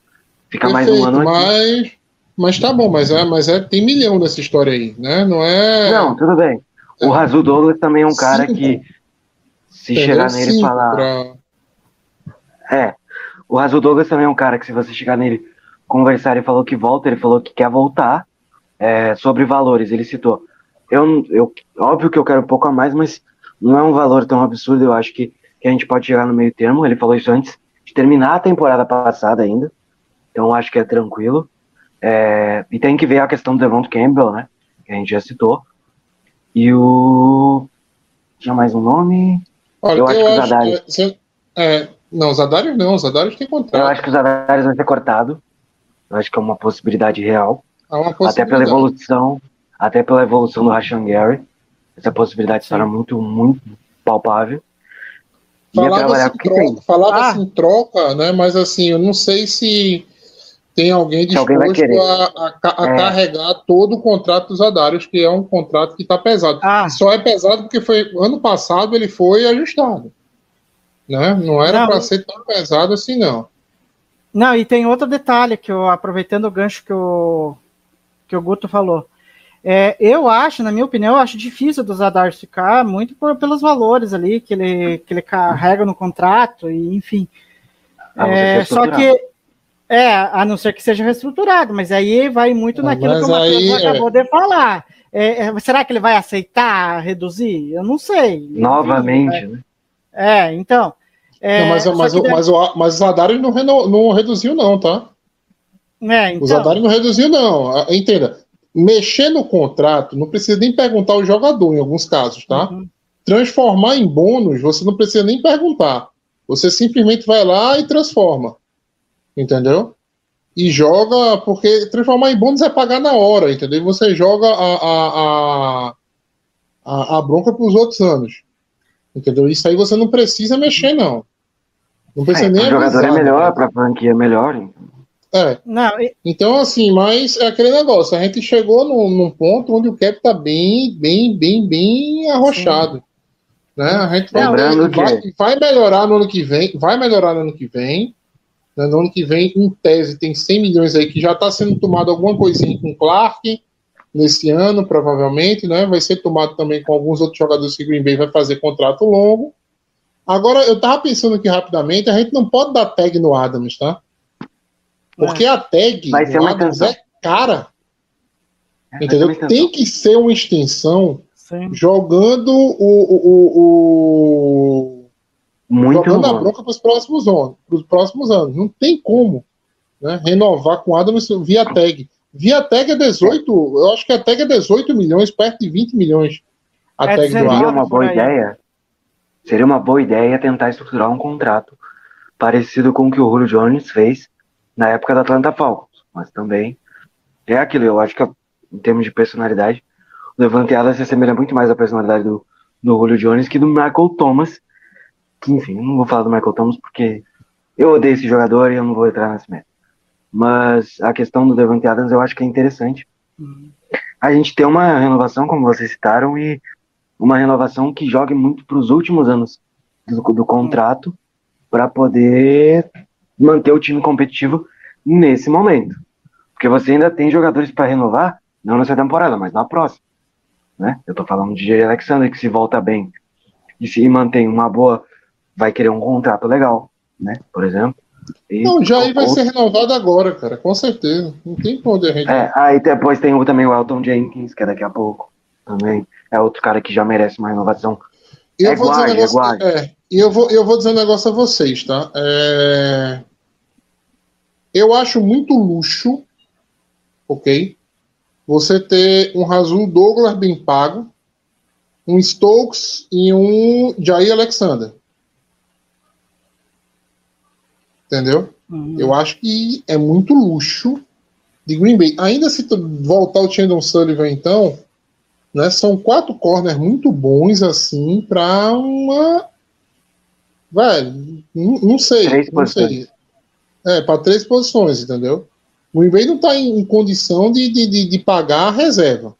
Speaker 4: Fica Perfeito, mais um ano
Speaker 3: mas, aqui. Mas tá bom, mas é, mas é, tem milhão nessa história aí, né? Não é.
Speaker 4: Não, tudo bem. O é. Razu Douglas também é um cara cinco. que se chegar nele e falar. Pra... É. O Razu Douglas também é um cara que, se você chegar nele conversar, ele falou que volta, ele falou que quer voltar. É, sobre valores, ele citou. Eu, eu, óbvio que eu quero um pouco a mais, mas não é um valor tão absurdo. Eu acho que, que a gente pode chegar no meio termo. Ele falou isso antes de terminar a temporada passada ainda. Então acho que é tranquilo. É, e tem que ver a questão do Devon Campbell, né? Que a gente já citou. E o. Tinha mais um nome?
Speaker 3: Olha, eu, acho eu que o Zadari. Que, é, não, o Zadari não, o Zadari tem contrato.
Speaker 4: Eu acho que o Zadari vai ser cortado. Eu acho que é uma possibilidade real. Uma possibilidade. Até pela evolução, até pela evolução do Rashan Gary. Essa possibilidade será muito, muito palpável.
Speaker 3: Falava-se em troca, falava ah. em troca, né? Mas assim, eu não sei se tem alguém disposto alguém a, a, a é. carregar todo o contrato dos Adários, que é um contrato que está pesado. Ah. Só é pesado porque foi ano passado ele foi ajustado. Né? Não era para ser tão pesado assim, não.
Speaker 5: Não, e tem outro detalhe que eu, aproveitando o gancho que o, que o Guto falou. É, eu acho, na minha opinião, eu acho difícil do Zadar ficar muito por, pelos valores ali que ele, que ele carrega no contrato, e enfim. Ah, é, só que. É, a não ser que seja reestruturado, mas aí vai muito ah, naquilo que o Matheus é. acabou de falar. É, é, será que ele vai aceitar reduzir? Eu não sei.
Speaker 4: Novamente,
Speaker 5: né? É, então.
Speaker 3: É, não, mas, mas, deve... mas, o, mas o Zadar não, não reduziu, não, tá? É, então... O Zadar não reduziu, não. Entenda mexer no contrato, não precisa nem perguntar ao jogador em alguns casos, tá? Uhum. Transformar em bônus, você não precisa nem perguntar. Você simplesmente vai lá e transforma. Entendeu? E joga, porque transformar em bônus é pagar na hora, entendeu? E você joga a, a, a, a, a bronca para os outros anos. Entendeu? Isso aí você não precisa mexer, não. Não precisa é, nem.
Speaker 4: O jogador é melhor, para a franquia é melhor. Então.
Speaker 3: É. Não, e... Então, assim, mas é aquele negócio, a gente chegou num, num ponto onde o cap tá bem, bem, bem, bem arrochado. Né? A gente vai, vai, vai, melhorar no ano que vem, vai melhorar no ano que vem. Né? No ano que vem, em tese, tem 100 milhões aí que já está sendo tomado alguma coisinha com o Clark nesse ano, provavelmente, né? Vai ser tomado também com alguns outros jogadores que Green Bay vai fazer contrato longo. Agora, eu tava pensando aqui rapidamente, a gente não pode dar tag no Adams, tá? Porque é. a tag
Speaker 4: Vai ser uma extensão. é
Speaker 3: cara. É, entendeu? Tem que ser uma extensão Sim. jogando o, o, o,
Speaker 4: Muito
Speaker 3: jogando bom. a bronca para os próximos anos, para os próximos anos. Não tem como né, renovar com Adams via tag. Via tag é 18, eu acho que a tag é 18 milhões, perto de 20 milhões. A é, tag
Speaker 4: seria do uma boa ideia. Seria uma boa ideia tentar estruturar um contrato parecido com o que o Julio Jones fez na época da Atlanta Falcons, mas também é aquilo, eu acho que em termos de personalidade, o Levante Adams se assemelha muito mais à personalidade do, do Julio Jones que do Michael Thomas, que enfim, não vou falar do Michael Thomas porque eu odeio esse jogador e eu não vou entrar nesse método. Mas a questão do Devante Adams eu acho que é interessante. A gente tem uma renovação, como vocês citaram, e uma renovação que jogue muito para os últimos anos do, do contrato para poder manter o time competitivo nesse momento. Porque você ainda tem jogadores para renovar, não nessa temporada, mas na próxima. Né? Eu estou falando de Jay Alexander, que se volta bem e se mantém uma boa vai querer um contrato legal, né? Por exemplo. E,
Speaker 3: Não, o Jair vai ser renovado agora, cara, com certeza. Não tem pra onde a gente.
Speaker 4: É, aí depois tem o, também o Elton Jenkins, que é daqui a pouco. Também é outro cara que já merece uma renovação.
Speaker 3: Eu
Speaker 4: É
Speaker 3: vou dizer um
Speaker 4: guarde,
Speaker 3: negócio.
Speaker 4: é
Speaker 3: é, e eu vou, eu vou dizer um negócio a vocês, tá? É, Eu acho muito luxo, ok? Você ter um Razul Douglas bem pago, um Stokes e um Jair Alexander. Entendeu?
Speaker 5: Uhum.
Speaker 3: Eu acho que é muito luxo de Green Bay. Ainda se voltar o Chandon Sullivan, então, né, são quatro corners muito bons, assim, para uma. Velho, não, não sei.
Speaker 4: Três
Speaker 3: não sei.
Speaker 4: posições.
Speaker 3: É, para três posições, entendeu? O Green não está em, em condição de, de, de, de pagar a reserva.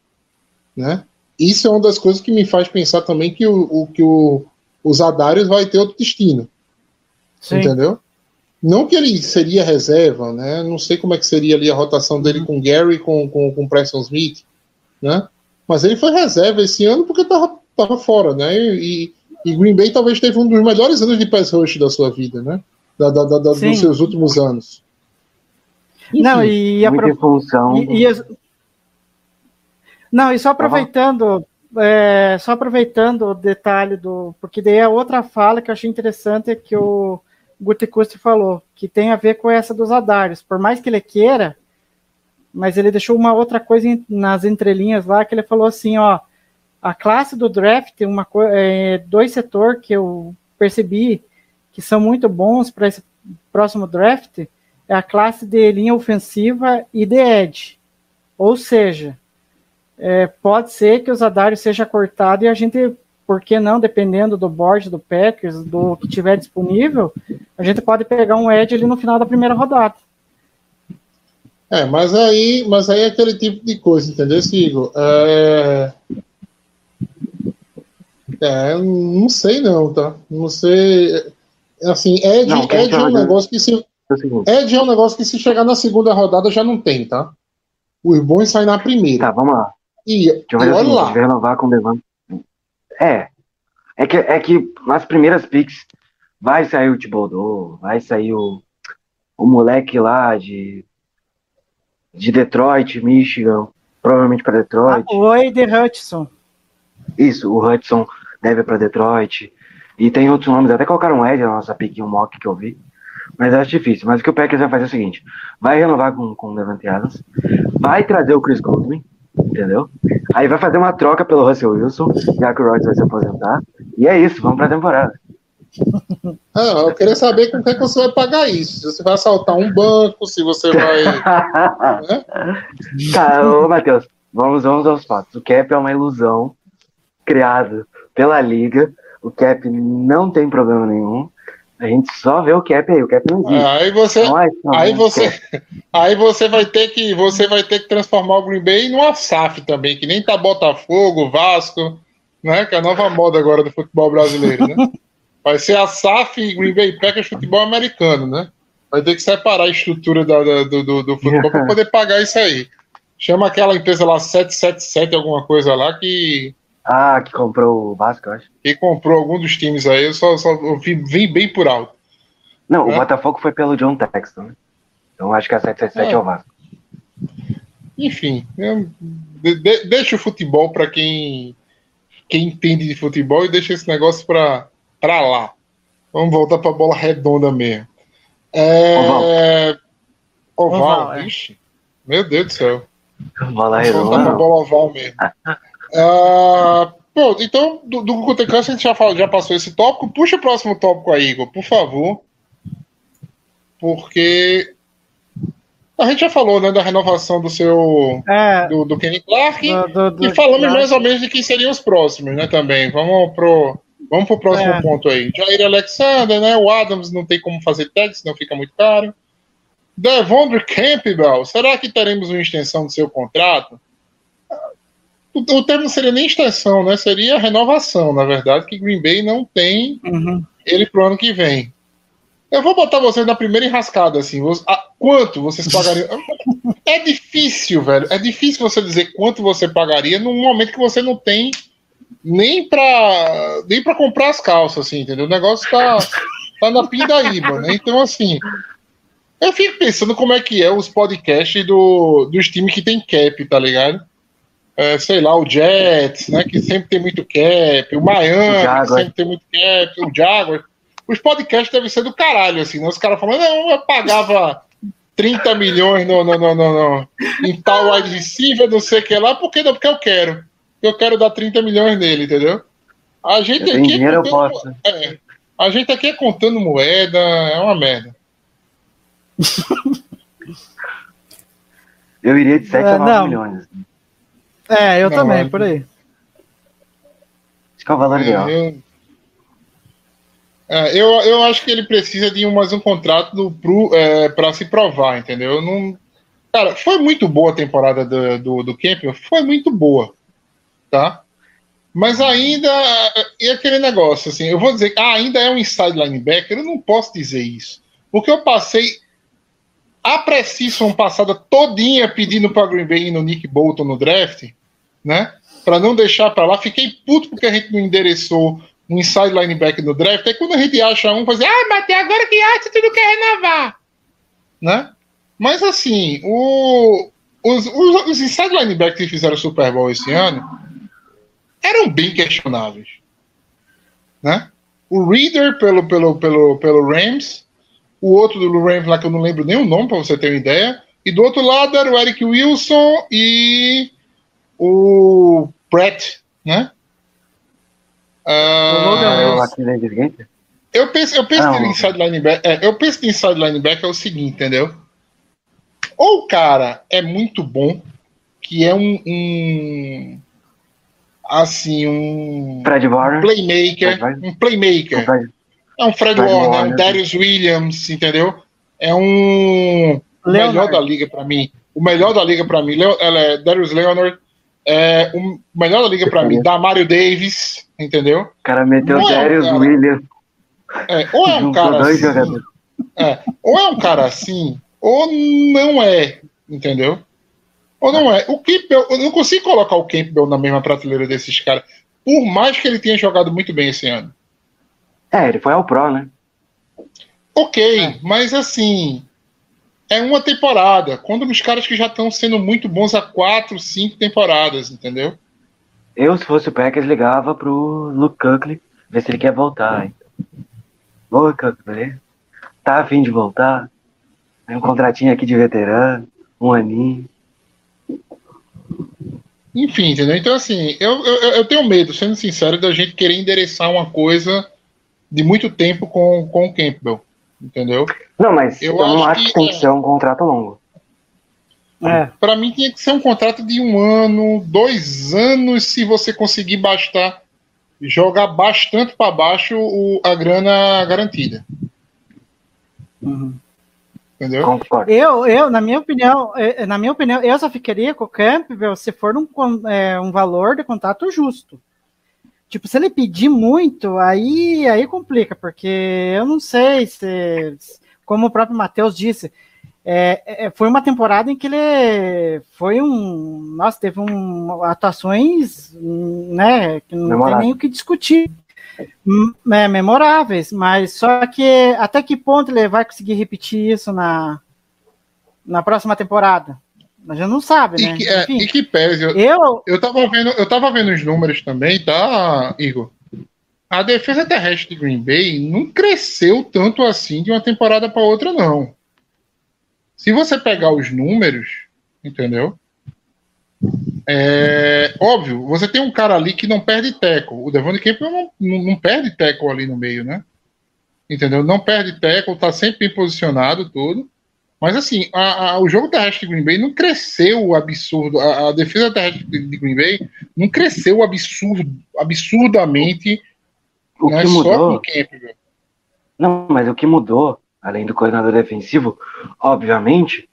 Speaker 3: Né? Isso é uma das coisas que me faz pensar também que o, o, que o, os Adários vai ter outro destino.
Speaker 5: Sim.
Speaker 3: Entendeu? Não que ele seria reserva, né? Não sei como é que seria ali a rotação dele com Gary com com, com Preston Smith, né? Mas ele foi reserva esse ano porque tava, tava fora, né? E, e Green Bay talvez teve um dos melhores anos de pass rush da sua vida, né? Da, da, da- dos seus últimos anos.
Speaker 5: Não,
Speaker 3: Enfim,
Speaker 5: e,
Speaker 4: Muito
Speaker 5: apro-
Speaker 4: em função.
Speaker 5: e- e as- Não, e só aproveitando, é, só aproveitando o detalhe do. Porque daí a outra fala que eu achei interessante é que o Gutikusti falou, que tem a ver com essa dos Adários. Por mais que ele queira, mas ele deixou uma outra coisa nas entrelinhas lá, que ele falou assim, ó, a classe do draft, uma é, dois setores que eu percebi que são muito bons para esse próximo draft é a classe de linha ofensiva e de edge. Ou seja, é, pode ser que o Zadário seja cortado e a gente, por que não, dependendo do board do Packers, do que tiver disponível, a gente pode pegar um edge ali no final da primeira rodada.
Speaker 3: É, mas aí, mas aí é aquele tipo de coisa, entendeu, Igor? É... é, não sei não, tá? Não sei. Assim, Ed,
Speaker 4: Não,
Speaker 3: Ed é um
Speaker 4: olhando-
Speaker 3: negócio que se
Speaker 4: É.
Speaker 3: Ed é um negócio que se chegar na segunda rodada já não tem, tá? Os bons saem na primeira.
Speaker 4: Tá, vamos lá.
Speaker 3: E,
Speaker 4: Deixa eu
Speaker 3: e
Speaker 4: fazer o
Speaker 3: olha
Speaker 4: seguinte,
Speaker 3: lá.
Speaker 4: renovar com o Devante. É. É que, é que nas primeiras picks vai sair o Thibodeau, vai sair o, o moleque lá de, de Detroit, Michigan, provavelmente para Detroit.
Speaker 5: Ah, Oi, de Hudson.
Speaker 4: Isso, o Hudson deve para Detroit. E tem outros nomes, até colocaram um Ed na nossa pick, um mock que eu vi. Mas acho difícil. Mas o que o Packers vai fazer é o seguinte: vai renovar com, com o Devante Adams, vai trazer o Chris Godwin, entendeu? Aí vai fazer uma troca pelo Russell Wilson, já que o Rodgers vai se aposentar. E é isso, vamos pra temporada.
Speaker 3: Ah, eu queria saber com quem que você vai pagar isso. Se você vai assaltar um banco, se você vai. né?
Speaker 4: tá, ô Matheus, vamos, vamos aos fatos. O cap é uma ilusão criada pela liga. O cap não tem problema nenhum. A gente só vê o cap aí, o cap não existe.
Speaker 3: Aí você,
Speaker 4: é- não
Speaker 3: aí
Speaker 4: é
Speaker 3: você, aí você vai ter que, você vai ter que transformar o Green Bay numa SAF também, que nem tá Botafogo, Vasco, né? Que é a nova moda agora do futebol brasileiro, né? Vai ser a SAF e Green Bay Packers futebol americano, né? Vai ter que separar a estrutura da- da- do, do, do futebol para poder pagar isso aí. Chama aquela empresa lá 777, alguma coisa lá, que,
Speaker 4: Ah, que comprou o Vasco, eu acho.
Speaker 3: que comprou algum dos times aí. Eu só, só eu vi, vi bem por alto.
Speaker 4: Não,
Speaker 3: É.
Speaker 4: o Botafogo foi pelo John Texton, né? Então acho que a 777 é,
Speaker 3: É.
Speaker 4: o Vasco.
Speaker 3: Enfim, eu- de- de- deixa o futebol para quem, quem entende de futebol e deixa esse negócio para lá. Vamos voltar para a bola redonda mesmo. É... Oval.
Speaker 5: Oval, é.
Speaker 3: Vixe. Meu Deus do céu.
Speaker 4: Bola
Speaker 3: Vamos voltar para a
Speaker 4: redonda.
Speaker 3: bola oval mesmo. Ah, pô, então, do, do Cutecast a gente já, falou, já passou esse tópico. Puxa o próximo tópico aí, Igor, por favor. Porque a gente já falou né, da renovação do seu
Speaker 5: É,
Speaker 3: do, do Kenny Clark
Speaker 5: do- do- do-
Speaker 3: e falamos
Speaker 5: do-
Speaker 3: mais ou menos de quem seriam os próximos, né? Também. Vamos pro, vamos pro próximo
Speaker 5: É.
Speaker 3: ponto aí. Jair Alexander, né? O Adams não tem como fazer tag, senão fica muito caro. Devondre Campbell, será que teremos uma extensão do seu contrato? O, o termo não seria nem extensão, né? Seria renovação, na verdade, que Green Bay não tem
Speaker 5: Uhum.
Speaker 3: ele pro ano que vem. Eu vou botar vocês na primeira enrascada, assim. Quanto vocês pagariam? É difícil, velho. É difícil você dizer quanto você pagaria num momento que você não tem nem pra, nem pra comprar as calças, assim, entendeu? O negócio tá, tá na pindaíba, né? Então, assim, eu fico pensando como é que é os podcasts do, dos times que tem cap, tá ligado? É, sei lá, o Jets, né, que sempre tem muito cap, o Miami,
Speaker 4: O
Speaker 3: que sempre tem muito cap, o Jaguar. Os podcasts devem ser do caralho, assim, né? Os caras falam, não, eu pagava 30 milhões no, no, no, no, no- em tal wide receiver, não sei o que lá, porque, não, porque eu quero. Eu quero dar 30 milhões nele, entendeu? A gente
Speaker 4: Eu
Speaker 3: aqui é
Speaker 4: dinheiro, eu
Speaker 3: contando-
Speaker 4: posso.
Speaker 3: é, a gente aqui é contando moeda, é uma merda.
Speaker 4: Eu iria de 7
Speaker 5: É,
Speaker 4: a 9
Speaker 5: não.
Speaker 4: milhões.
Speaker 5: É, eu
Speaker 3: Não,
Speaker 5: também,
Speaker 3: é-
Speaker 5: por aí.
Speaker 4: Acho que é o valor ideal.
Speaker 3: Eu, é, eu, eu acho que ele precisa de mais um contrato pro, é, para se provar, entendeu? Não, cara, foi muito boa a temporada do, do, do Campbell, foi muito boa, tá? Mas ainda é aquele negócio, assim, eu vou dizer que ah, ainda é um inside linebacker, eu não posso dizer isso, porque eu passei a pré-season passada todinha pedindo para Green Bay ir no Nick Bolton no draft, né? Para não deixar para lá, fiquei puto porque a gente não endereçou um inside linebacker no draft. Aí quando a gente acha um, faz ah, mas até agora que acha, tu não quer renovar, né? Mas assim, o, os, os, os inside linebackers que fizeram o Super Bowl esse ano eram bem questionáveis, né? O Reader pelo, pelo, pelo, pelo Rams, o outro do Rams lá que eu não lembro nem o nome para você ter uma ideia, e do outro lado era o Eric Wilson e o Pratt, né? Ah,
Speaker 4: Ah, eu
Speaker 3: penso, eu penso
Speaker 4: Ah,
Speaker 3: que
Speaker 4: não.
Speaker 3: inside linebacker, é, eu penso que inside linebacker é o seguinte, entendeu? Ou o cara é muito bom, que é um, um assim, um
Speaker 4: Fred Warner.
Speaker 3: playmaker, um playmaker.
Speaker 4: Fred-
Speaker 3: É um Fred,
Speaker 4: Fred
Speaker 3: Warner,
Speaker 4: Warner.
Speaker 3: um Darius Williams, entendeu? É um o melhor
Speaker 5: Leonard.
Speaker 3: da liga pra mim. O melhor da liga pra mim, Leo- ela é Darius Leonard. É, o melhor da liga pra mim, Damario Davis, entendeu?
Speaker 4: O cara meteu
Speaker 3: Não é,
Speaker 4: Darius
Speaker 3: cara.
Speaker 4: Williams.
Speaker 3: É, ou é um cara assim, é, ou é um cara assim, ou não é, entendeu? Ou não é. O Campbell, eu não consigo colocar o Campbell na mesma prateleira desses caras, por mais que ele tenha jogado muito bem esse ano.
Speaker 4: É, ele foi ao Pro, né?
Speaker 3: Ok, mas assim, é uma temporada. Quando os caras que já estão sendo muito bons há quatro, cinco temporadas, entendeu?
Speaker 4: Eu, se fosse o Packers, ligava pro Luke Kuechly, ver se ele quer voltar. Oi, beleza? Tá afim de voltar? Tem um contratinho aqui de veterano, um aninho.
Speaker 3: Enfim, entendeu? Então, assim, eu, eu, eu tenho medo, sendo sincero, da gente querer endereçar uma coisa de muito tempo com, com o Campbell, entendeu?
Speaker 4: Não, mas
Speaker 3: Eu
Speaker 4: eu, não
Speaker 3: acho
Speaker 4: acho
Speaker 3: que
Speaker 4: que tem que ser um contrato longo.
Speaker 5: É.
Speaker 3: Para mim, tinha que ser um contrato de um ano, dois anos, se você conseguir bastar, jogar bastante para baixo o, a grana garantida,
Speaker 5: Uhum.
Speaker 3: Entendeu?
Speaker 4: Concordo.
Speaker 5: Eu, eu, na minha opinião, eh, na minha opinião, eu só ficaria com o Campbell se for um, é, um valor de contrato justo. Tipo, se ele pedir muito, aí, aí complica, porque eu não sei se, como o próprio Matheus disse, é, é, foi uma temporada em que ele foi um. Nossa, teve um, atuações, né, que não
Speaker 4: Memorável.
Speaker 5: tem nem o que discutir. É, memoráveis, mas só que até que ponto ele vai conseguir repetir isso na, na próxima temporada? A gente não sabe,
Speaker 3: E
Speaker 5: né?
Speaker 3: que, é,
Speaker 5: Enfim,
Speaker 3: e que pese, eu,
Speaker 5: eu,
Speaker 3: eu tava vendo, eu tava vendo os números também, tá, Igor? A defesa terrestre de Green Bay não cresceu tanto assim de uma temporada para outra, não. Se você pegar os números, entendeu? É óbvio, você tem um cara ali que não perde teco. O Devon Campbell não, não, não perde teco ali no meio, né? Entendeu? Não perde teco, tá sempre bem posicionado, tudo. Mas assim, a- a- o jogo terrestre de Green Bay não cresceu absurdo. A, a defesa terrestre de, Green Bay não cresceu absurdo, absurdamente
Speaker 4: O
Speaker 3: né,
Speaker 4: que
Speaker 3: com
Speaker 4: mudou.
Speaker 3: o.
Speaker 4: Não, mas o que mudou, além do coordenador defensivo, obviamente,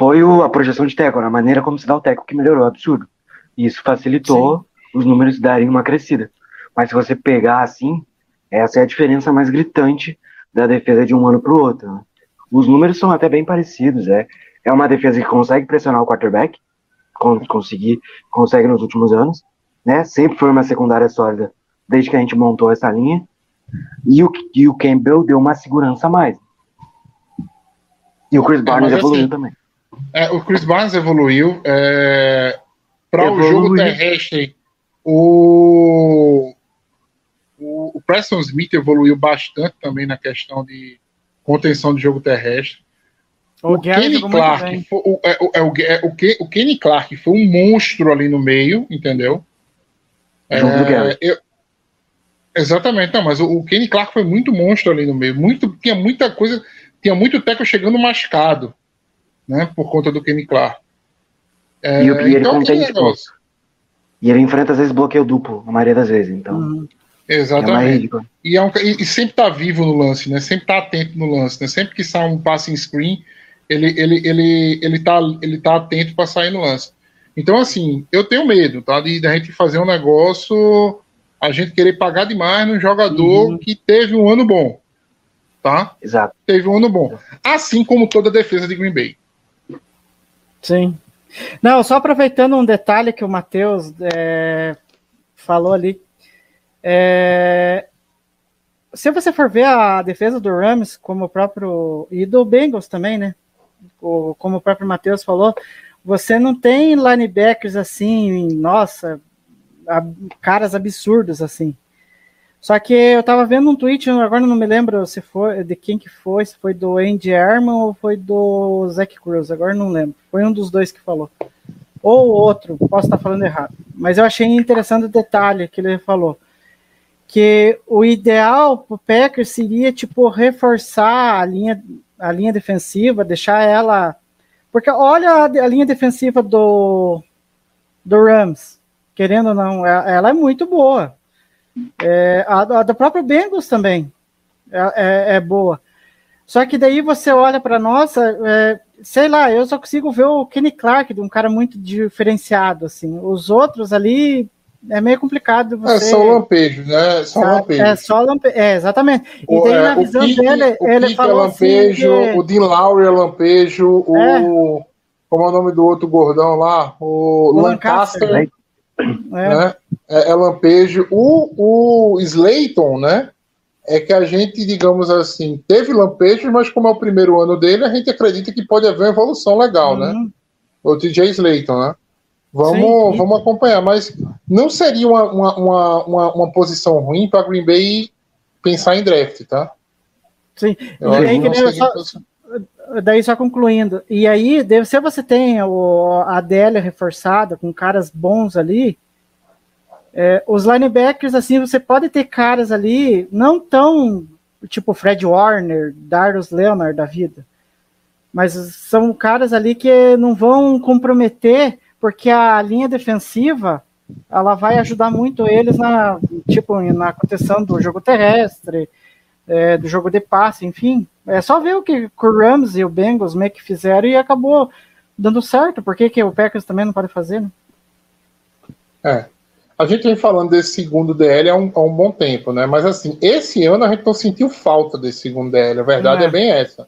Speaker 4: foi o- a projeção de teco, a maneira como se dá o teco que melhorou, absurdo. E isso facilitou os números darem uma crescida. Mas se você pegar assim, essa é a diferença mais gritante da defesa de um ano para o outro. né? Os números são até bem parecidos. É, é uma defesa que consegue pressionar o quarterback, con- conseguir, consegue nos últimos anos, né? Sempre foi uma secundária sólida desde que a gente montou essa linha. E o, e o Campbell deu uma segurança a mais. E o Chris Barnes
Speaker 3: mas
Speaker 4: evoluiu
Speaker 3: assim,
Speaker 4: também.
Speaker 3: É, o Chris Barnes evoluiu. É, Para o jogo terrestre, o, o, o Preston Smith evoluiu bastante também na questão de contenção de jogo terrestre.
Speaker 5: O,
Speaker 3: O Kenny Clark, foi, o, é, o, é o, é o Ke- o Kenny Clark foi um monstro ali no meio, entendeu?
Speaker 4: Gary.
Speaker 3: eu- exatamente, não, mas o, o Kenny Clark foi muito monstro ali no meio. Muito, tinha muita coisa, tinha muito teco chegando mascado, né? Por conta do Kenny Clark. É,
Speaker 4: E o Pierre
Speaker 3: então, aquele negócio.
Speaker 4: E ele enfrenta, às vezes, bloqueio duplo, na maioria das vezes. Então,
Speaker 5: Uhum.
Speaker 4: é
Speaker 3: Exatamente.
Speaker 4: ridículo.
Speaker 3: E, é um e- sempre tá vivo no lance, né? Sempre tá atento no lance, né? Sempre que sai um passing screen, ele, ele, ele, ele, tá, ele tá atento para sair no lance. Então, assim, eu tenho medo, tá? De, de a gente fazer um negócio, a gente querer pagar demais num jogador que teve um ano bom, tá?
Speaker 4: Exato.
Speaker 3: Teve um ano bom. Assim como toda a defesa de Green Bay.
Speaker 5: Sim. Não, só aproveitando um detalhe que o Matheus é, falou ali. É, se você for ver a defesa do Rams, como o próprio. E do Bengals também, né? Como o próprio Matheus falou, você não tem linebackers assim, nossa, ab- caras absurdos assim. Só que eu tava vendo um tweet, agora não me lembro se foi de quem que foi, se foi do Andy Arman ou foi do Zach Cruz, agora não lembro. Foi um dos dois que falou. Ou outro, posso estar falando errado. Mas eu achei interessante o detalhe que ele falou. Que o ideal pro Packers seria, tipo, reforçar a linha, a linha defensiva, deixar ela. Porque olha a, a linha defensiva do, do Rams. Querendo ou não, ela é muito boa. É, a, a do próprio Bengals também é, é- é boa. Só que daí você olha para nossa, é, sei lá, eu só consigo ver o Kenny Clark, de um cara muito diferenciado, assim. Os outros ali é meio complicado você.
Speaker 3: É só lampejos, né? Lampejos.
Speaker 5: É só lampe... É, exatamente. E
Speaker 3: O,
Speaker 5: daí
Speaker 3: é,
Speaker 5: na visão
Speaker 3: Pique-
Speaker 5: dele,
Speaker 3: o
Speaker 5: ele
Speaker 3: Pique
Speaker 5: falou
Speaker 3: é lampejo,
Speaker 5: assim. que-
Speaker 3: o Dean Lowry é lampejo, o. Como é o nome do outro gordão lá? O,
Speaker 5: O
Speaker 3: Lancaster,
Speaker 5: Lancaster,
Speaker 4: né?
Speaker 5: É,
Speaker 3: né? É, é lampejo. O, o Slayton, né? É que a gente, digamos assim, teve lampejos, mas como é o primeiro ano dele, a gente acredita que pode haver uma evolução legal, né?
Speaker 5: uhum.
Speaker 3: O TJ Slayton, né? Vamos,
Speaker 5: Sim.
Speaker 3: vamos acompanhar, mas não seria uma, uma, uma, uma, posição ruim para Green Bay pensar em draft, tá?
Speaker 5: Sim.
Speaker 3: Eu
Speaker 5: E
Speaker 3: que
Speaker 5: eu
Speaker 3: seria
Speaker 5: só-
Speaker 3: posição-
Speaker 5: daí só concluindo. E aí, deve- se você tem o, a DL reforçada com caras bons ali, é, os linebackers, assim, você pode ter caras ali não tão tipo Fred Warner, Darius Leonard da vida, mas são caras ali que não vão comprometer, porque a linha defensiva ela vai ajudar muito eles na tipo na contenção do jogo terrestre, é, do jogo de passe, enfim. É só ver o que o Rams e o Bengals meio que fizeram e acabou dando certo. Por que, que o Packers também não pode fazer, né?
Speaker 3: É. A gente vem falando desse segundo DL há um, há um bom tempo, né? Mas assim, esse ano a gente não sentiu falta desse segundo DL. A verdade
Speaker 5: É.
Speaker 3: é, bem essa.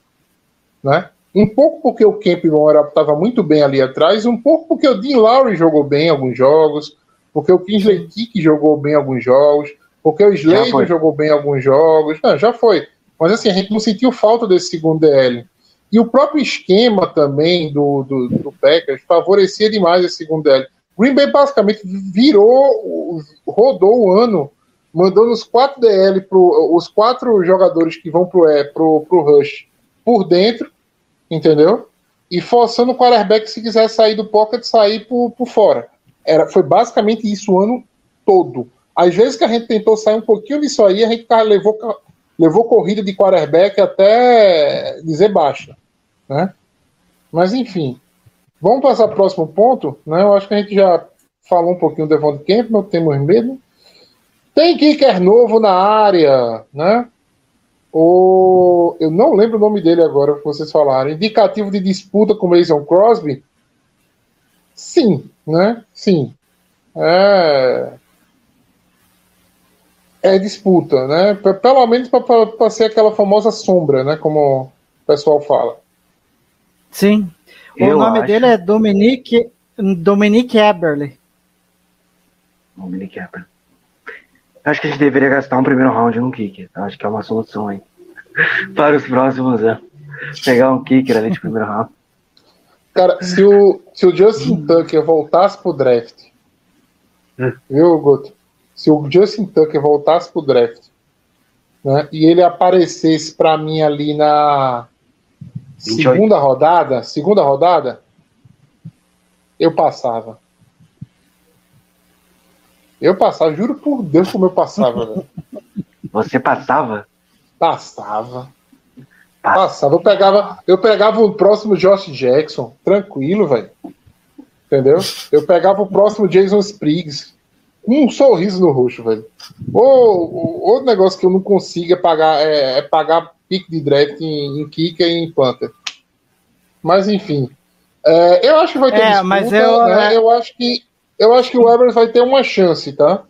Speaker 3: Né? Um pouco porque o Campbell estava muito bem ali atrás, um pouco porque o Dean Lowry jogou bem em alguns jogos, porque o Kingsley Kick jogou bem em alguns jogos, porque o
Speaker 4: foi.
Speaker 3: jogou bem em alguns jogos. Não, já foi. Mas assim, a gente não sentiu falta desse segundo DL. E o próprio esquema também do, do, do Packers favorecia demais esse segundo DL. Green Bay basicamente virou, rodou o ano, mandando os quatro DL, pro, os quatro jogadores que vão pro, é, pro, pro Rush por dentro, entendeu? E forçando o quarterback, se quiser sair do pocket, sair por, por fora. Era, foi basicamente isso o ano todo. Às vezes que a gente tentou sair um pouquinho disso aí, a gente levou, levou corrida de quarterback até dizer baixa. Né? Mas enfim. Vamos passar para o próximo ponto. Né? Eu acho que a gente já falou um pouquinho do Devon Campbell, temos medo. Tem kicker novo na área, né? O, eu não lembro o nome dele agora, que vocês falaram. Indicativo de disputa com Mason Crosby? Sim, né? Sim. É, é disputa, né? Pelo menos para ser aquela famosa sombra, né? Como o pessoal fala.
Speaker 5: Sim. O
Speaker 4: Eu
Speaker 5: nome
Speaker 4: acho.
Speaker 5: dele é Dominique, Dominique Eberle.
Speaker 4: mini Kepler. Acho que a gente deveria gastar um primeiro round num kicker. Acho que é uma solução aí. Para os próximos anos. Pegar um kicker ali de primeiro round.
Speaker 3: Cara, se o, se o Justin Tucker voltasse pro draft,
Speaker 4: Hum.
Speaker 3: viu, Guto? Se o Justin Tucker voltasse pro draft, né, e ele aparecesse pra mim ali na
Speaker 4: 28.
Speaker 3: segunda rodada, segunda rodada, eu passava. Eu passava, juro por Deus como eu passava, velho.
Speaker 4: Você passava?
Speaker 3: Passava. Passava. Eu pegava, eu pegava o próximo Josh Jackson, tranquilo, velho. Entendeu? Eu pegava o próximo Jason Spriggs, um sorriso no rosto, velho. Ou- Outro negócio que eu não consigo é pagar, é, é pagar pique de draft em, em kicker e em Panther. Mas enfim. É, eu acho que vai ter
Speaker 5: É,
Speaker 3: disputa,
Speaker 5: mas eu-
Speaker 3: né? eu acho que eu acho que o Evers vai ter uma chance, tá?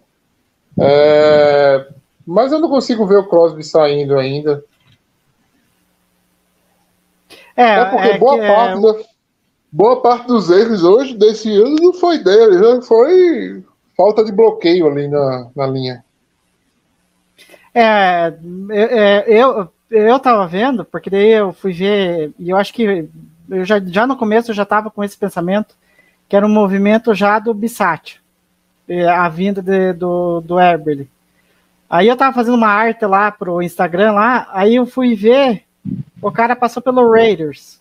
Speaker 3: É, mas eu não consigo ver o Crosby saindo ainda.
Speaker 5: É,
Speaker 3: É porque
Speaker 5: é
Speaker 3: boa, parte
Speaker 5: é,
Speaker 3: da- boa parte dos erros hoje, desse ano, não foi dele, né? foi falta de bloqueio ali na, na linha.
Speaker 5: É, é, eu, eu tava vendo, porque daí eu fui ver, e eu acho que eu já, já no começo eu já tava com esse pensamento, que era um movimento já do Bissat, a vinda de- do, do Eberle. Aí eu tava fazendo uma arte lá pro Instagram lá, aí eu fui ver, o cara passou pelo Raiders.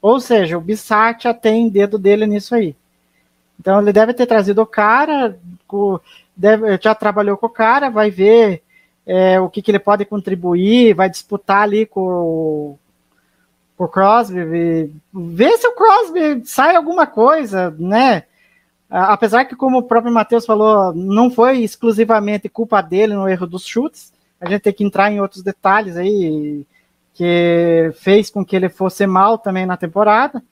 Speaker 5: Ou seja, o Bissat já tem dedo dele nisso aí. Então ele deve ter trazido o cara, deve, já trabalhou com o cara, vai ver é, o que, que ele pode contribuir, vai disputar ali com, o- com o Crosby, ver, se o Crosby sai alguma coisa, né? Apesar que, como o próprio Matheus falou, não foi exclusivamente culpa dele no erro dos chutes, a gente tem que entrar em outros detalhes aí que fez com que ele fosse mal também na temporada.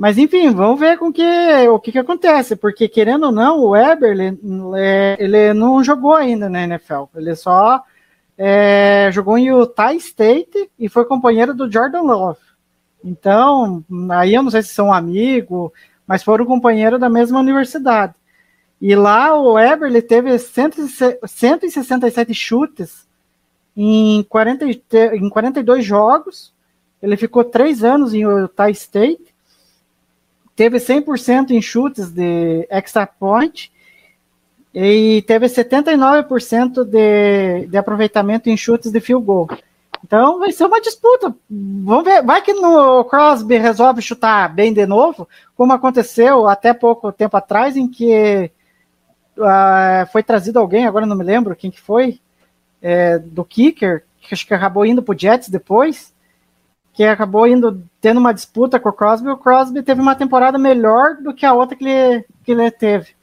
Speaker 5: Mas enfim, vamos ver com que, o que, que acontece, porque querendo ou não, o Weber ele, é, ele não jogou ainda na NFL, ele só é, jogou em Utah State e foi companheiro do Jordan Love. Então, aí eu não sei se são amigos, mas foram companheiros da mesma universidade. E lá o Weber ele teve 167 chutes em, 40, e te- em 42 jogos. Ele ficou três anos em Utah State teve 100% em chutes de extra point e teve 79% de, de aproveitamento em chutes de field goal. Então vai ser uma disputa. Vamos ver. Vai que no Crosby resolve chutar bem de novo, como aconteceu até pouco tempo atrás, em que ah, foi trazido alguém, agora não me lembro quem que foi, é, do kicker, que acho que acabou indo pro Jets depois que acabou indo tendo uma disputa com o Crosby, o Crosby teve uma temporada melhor do que a outra que ele, que ele teve.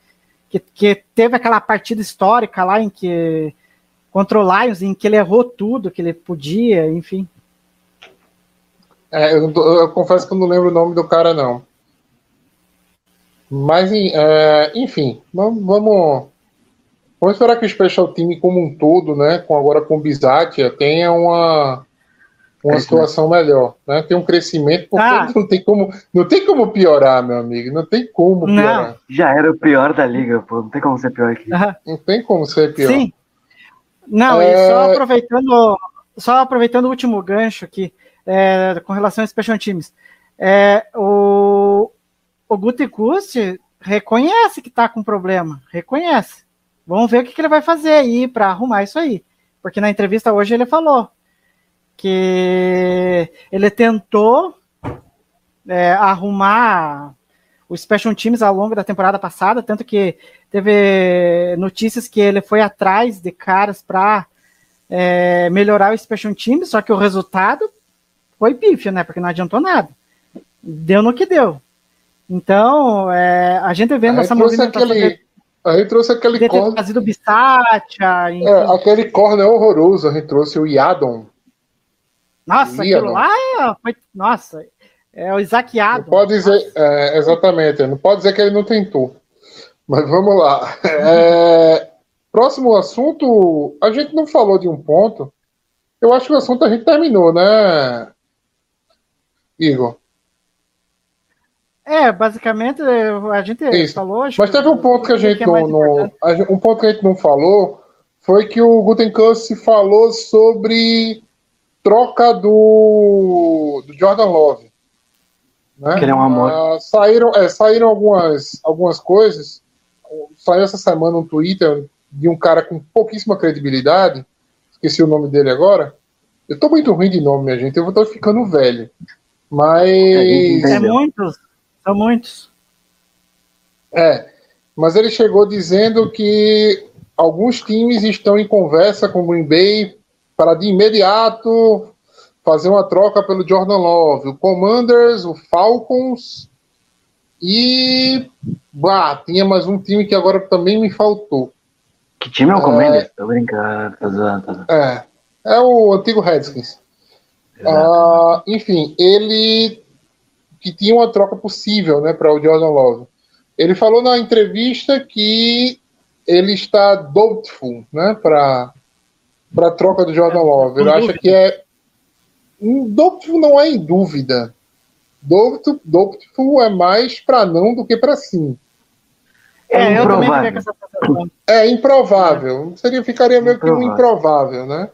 Speaker 5: Que, que teve aquela partida histórica lá em que contra o Lions, em que ele errou tudo que ele podia, enfim.
Speaker 3: É, eu, eu confesso que eu não lembro o nome do cara, não. Mas, é, enfim, vamos, vamos, esperar que o Special Team como um todo, né, com, agora com o Bizatia, tenha uma, uma situação melhor, né? Tem um crescimento, porque
Speaker 5: Ah.
Speaker 3: não, tem como, não tem como piorar, meu amigo, não tem como
Speaker 5: Não.
Speaker 3: piorar.
Speaker 4: Já era o pior da liga, pô. Não tem como ser pior aqui.
Speaker 3: Não tem como ser pior.
Speaker 5: Sim. Não,
Speaker 3: É.
Speaker 5: e só aproveitando, só aproveitando o último gancho aqui, é, com relação aos Special Teams. É, o, o Gutekunst reconhece que está com problema, reconhece. Vamos ver o que, que ele vai fazer aí para arrumar isso aí. Porque na entrevista hoje ele falou que ele tentou é, arrumar os Special Teams ao longo da temporada passada, tanto que teve notícias que ele foi atrás de caras para melhorar o Special Teams, só que o resultado foi pífio, né? Porque não adiantou nada. Deu no que deu. Então, é, a gente vendo
Speaker 3: Aí
Speaker 5: essa movimentação
Speaker 3: aquele, aí trouxe aquele
Speaker 5: de
Speaker 3: corner,
Speaker 5: trazido Bissatia,
Speaker 3: é, aquele corner horroroso, a gente trouxe o Yadon.
Speaker 5: Nossa,
Speaker 3: Ia,
Speaker 5: aquilo
Speaker 3: não.
Speaker 5: lá foi. Nossa, é o Isaac
Speaker 3: Não pode dizer, é, exatamente, não pode dizer que ele não tentou. Mas vamos lá. É, próximo assunto, a gente não falou de um ponto. Eu acho que o assunto a gente terminou, né, Igor?
Speaker 5: É, basicamente, a gente
Speaker 3: Isso.
Speaker 5: falou.
Speaker 3: Mas teve um ponto que a gente
Speaker 5: é
Speaker 3: não,
Speaker 5: mais
Speaker 3: não- gente- um ponto que a gente não falou foi que o Gutenkust falou sobre troca do, do Jordan Love. Né?
Speaker 4: Que ele é um amor.
Speaker 3: Ah, saíram, é, saíram algumas, algumas coisas. Saiu essa semana um Twitter de um cara com pouquíssima credibilidade. Esqueci o nome dele agora. Eu tô muito ruim de nome, minha gente. Eu tô ficando velho. Mas.
Speaker 5: É muitos. São muitos.
Speaker 3: É, mas ele chegou dizendo que alguns times estão em conversa com o Green Bay para de imediato fazer uma troca pelo Jordan Love. O Commanders, o Falcons e. Bah, tinha mais um time que agora também me faltou.
Speaker 4: Que time é o Commander? Tô brincando, tô zoando, tô zoando.
Speaker 3: É, é o antigo Redskins. Ah, enfim, ele que tinha uma troca possível, né, para o Jordan Love. Ele falou na entrevista que ele está doubtful, né, para para troca do Jordan Love. Ele
Speaker 5: com
Speaker 3: acha
Speaker 5: dúvida.
Speaker 3: que é um doubtful não é em dúvida. Doubtful, doubtful é mais para não do que para sim.
Speaker 4: É
Speaker 5: eu também
Speaker 4: improvável.
Speaker 3: É improvável. Seria ficaria meio que um
Speaker 4: Improvável.
Speaker 3: improvável, né?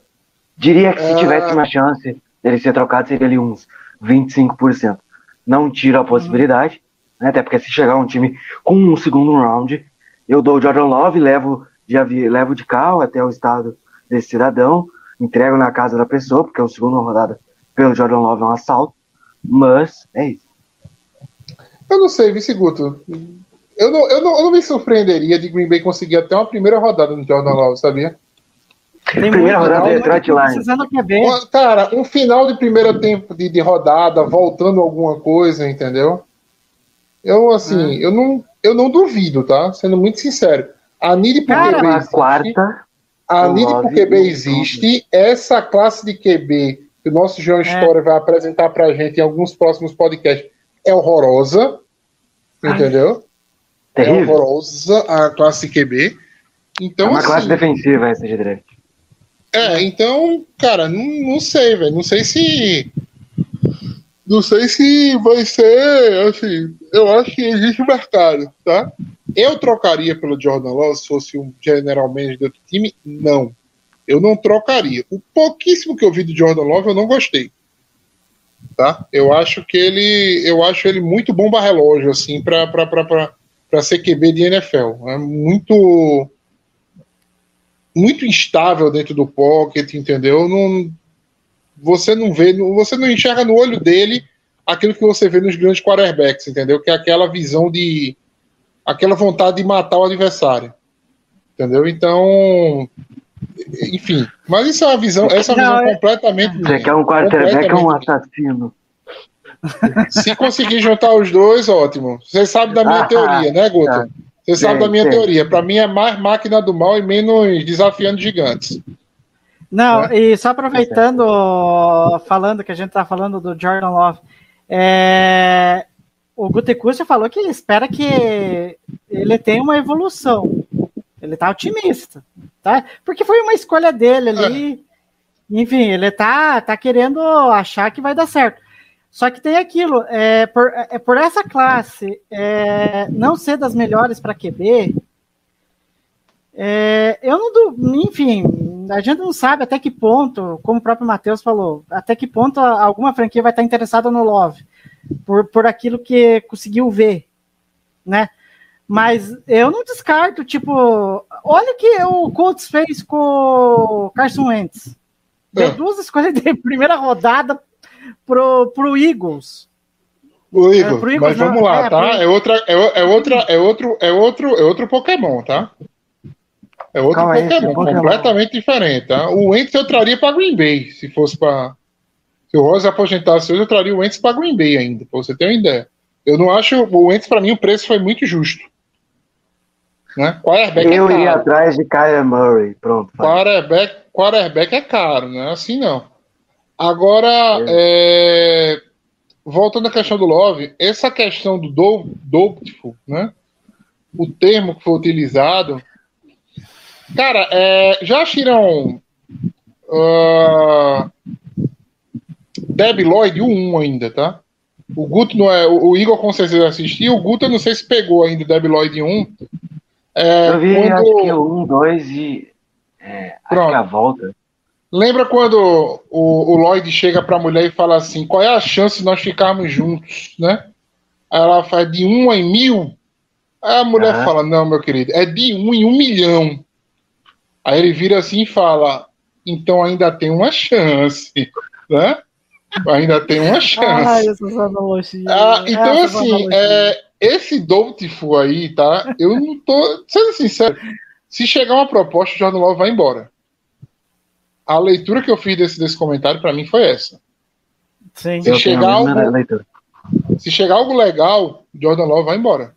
Speaker 4: Diria que se
Speaker 3: Ah.
Speaker 4: tivesse uma chance dele ser trocado, seria ali uns 25%. Não tiro a possibilidade, né? Até porque se chegar um time com um segundo round, eu dou o Jordan Love, levo de, avi- levo de carro até o estado desse cidadão, entrego na casa da pessoa, porque a segunda rodada pelo Jordan Love é um assalto. Mas é isso.
Speaker 3: Eu não sei, Vice Guto. Eu não, eu, não, eu não me surpreenderia de Green Bay conseguir até uma primeira rodada no Jordan Love, sabia?
Speaker 5: Tem
Speaker 4: Primeira rodada
Speaker 5: tem
Speaker 4: é
Speaker 5: muito
Speaker 4: Detroit Lions.
Speaker 5: Precisando QB.
Speaker 3: Uma- Cara, um final de primeiro tempo de, de rodada, voltando alguma coisa, entendeu? Eu, assim, eu, não, eu não duvido, tá? Sendo muito sincero. A por
Speaker 5: Cara,
Speaker 4: quarta,
Speaker 3: A
Speaker 4: o
Speaker 3: NID por QB existe. Essa classe de QB que o nosso João História vai apresentar pra gente em alguns próximos podcasts é horrorosa. Entendeu? É
Speaker 4: terrível.
Speaker 3: horrorosa a classe QB. Então,
Speaker 4: é uma
Speaker 3: assim,
Speaker 4: classe defensiva essa de draft.
Speaker 3: É, então, cara, não, não sei, velho. Não sei se. Não sei se vai ser. Assim, eu acho que existe mercado, tá? Eu trocaria pelo Jordan Love se fosse um general manager de outro time? Não. Eu não trocaria. O pouquíssimo que eu vi do Jordan Love eu não gostei. Tá? Eu acho que ele. Eu acho ele muito bomba relógio, assim, pra, pra ser QB de NFL. É muito muito instável dentro do pocket, entendeu? Não, você não vê, você não enxerga no olho dele aquilo que você vê nos grandes quarterbacks, entendeu? Que é aquela visão de aquela vontade de matar o adversário. Entendeu? Então, enfim, mas isso é uma visão, essa é
Speaker 5: Não,
Speaker 3: visão
Speaker 5: é-
Speaker 3: completamente
Speaker 4: Você quer um quarterback ou um
Speaker 3: completamente-
Speaker 4: assassino?
Speaker 3: Se conseguir juntar os dois, ótimo. Você sabe da minha
Speaker 4: Ah,
Speaker 3: teoria, né, Guto?
Speaker 4: tá.
Speaker 3: Você sabe
Speaker 4: Sei,
Speaker 3: da minha
Speaker 4: sei.
Speaker 3: teoria. Para mim é mais máquina do mal e menos desafiando gigantes.
Speaker 5: Não,
Speaker 3: É.
Speaker 5: e só aproveitando, falando que a gente tá falando do Jordan Love, é, o Gutekunst falou que ele espera que ele tenha uma evolução. Ele tá otimista, tá? Porque foi uma escolha dele ali. Enfim, ele tá, tá querendo achar que vai dar certo. Só que tem aquilo, é, por, é, por essa classe é, não ser das melhores para QB, é, eu não. Enfim, a gente não sabe até que ponto, como o próprio Matheus falou, até que ponto alguma franquia vai estar interessada no Love, por, por aquilo que conseguiu ver, né? Mas eu não descarto, tipo, olha o que o Colts fez com o Carson Wentz. Deu
Speaker 3: É.
Speaker 5: duas escolhas de primeira rodada pro, pro Eagles.
Speaker 3: O
Speaker 5: É,
Speaker 3: Igor,
Speaker 5: pro Igor,
Speaker 3: mas
Speaker 5: não,
Speaker 3: vamos lá,
Speaker 5: é,
Speaker 3: tá? É outra, é, é outra, é outro, é outro, é outro Pokémon, tá? É outro
Speaker 4: Calma
Speaker 3: Pokémon, completamente diferente, tá? O Wentz eu traria para Green Bay, se fosse para se o Rose aposentasse hoje, eu traria o Wentz para Green Bay ainda, pra você ter uma ideia. Eu não acho o Wentz para mim o preço foi muito justo. Né? Quarterback
Speaker 4: Eu
Speaker 3: é
Speaker 4: iria atrás de Kyler Murray. Pronto.
Speaker 3: Quarterback, quarterback é caro, não é assim não. Agora, é, voltando à questão do Love, essa questão do do- doubtful, né? O termo que foi utilizado. Cara, é, já assistiram uh, Deb Lloyd, o 1 ainda, tá? O Guto não é. O, Igor com certeza assistiu. O Guto eu não sei se pegou ainda o Debi Lloyd 1. É,
Speaker 4: Eu vi,
Speaker 3: quando-
Speaker 4: acho que o 1, 2 e. É,
Speaker 3: Pronto.
Speaker 4: que a volta.
Speaker 3: Lembra quando o, o Lloyd chega pra mulher e fala assim: qual é a chance de nós ficarmos juntos, né? Aí ela faz de um em mil. Aí a mulher
Speaker 4: Aham.
Speaker 3: fala: não, meu querido, é de um em um milhão. Aí ele vira assim e fala: então ainda tem uma chance, né? Ainda tem uma
Speaker 5: Ai,
Speaker 3: chance. Ah, então, assim, é, esse Doubtful aí, tá? Eu não tô. Sendo sincero, se chegar uma proposta, o Jordan Love vai embora. A leitura que eu fiz desse, desse comentário, pra mim, foi essa.
Speaker 5: Sim.
Speaker 3: Se
Speaker 4: Eu
Speaker 3: chegar algo-. Se chegar algo legal, Jordan Love vai embora.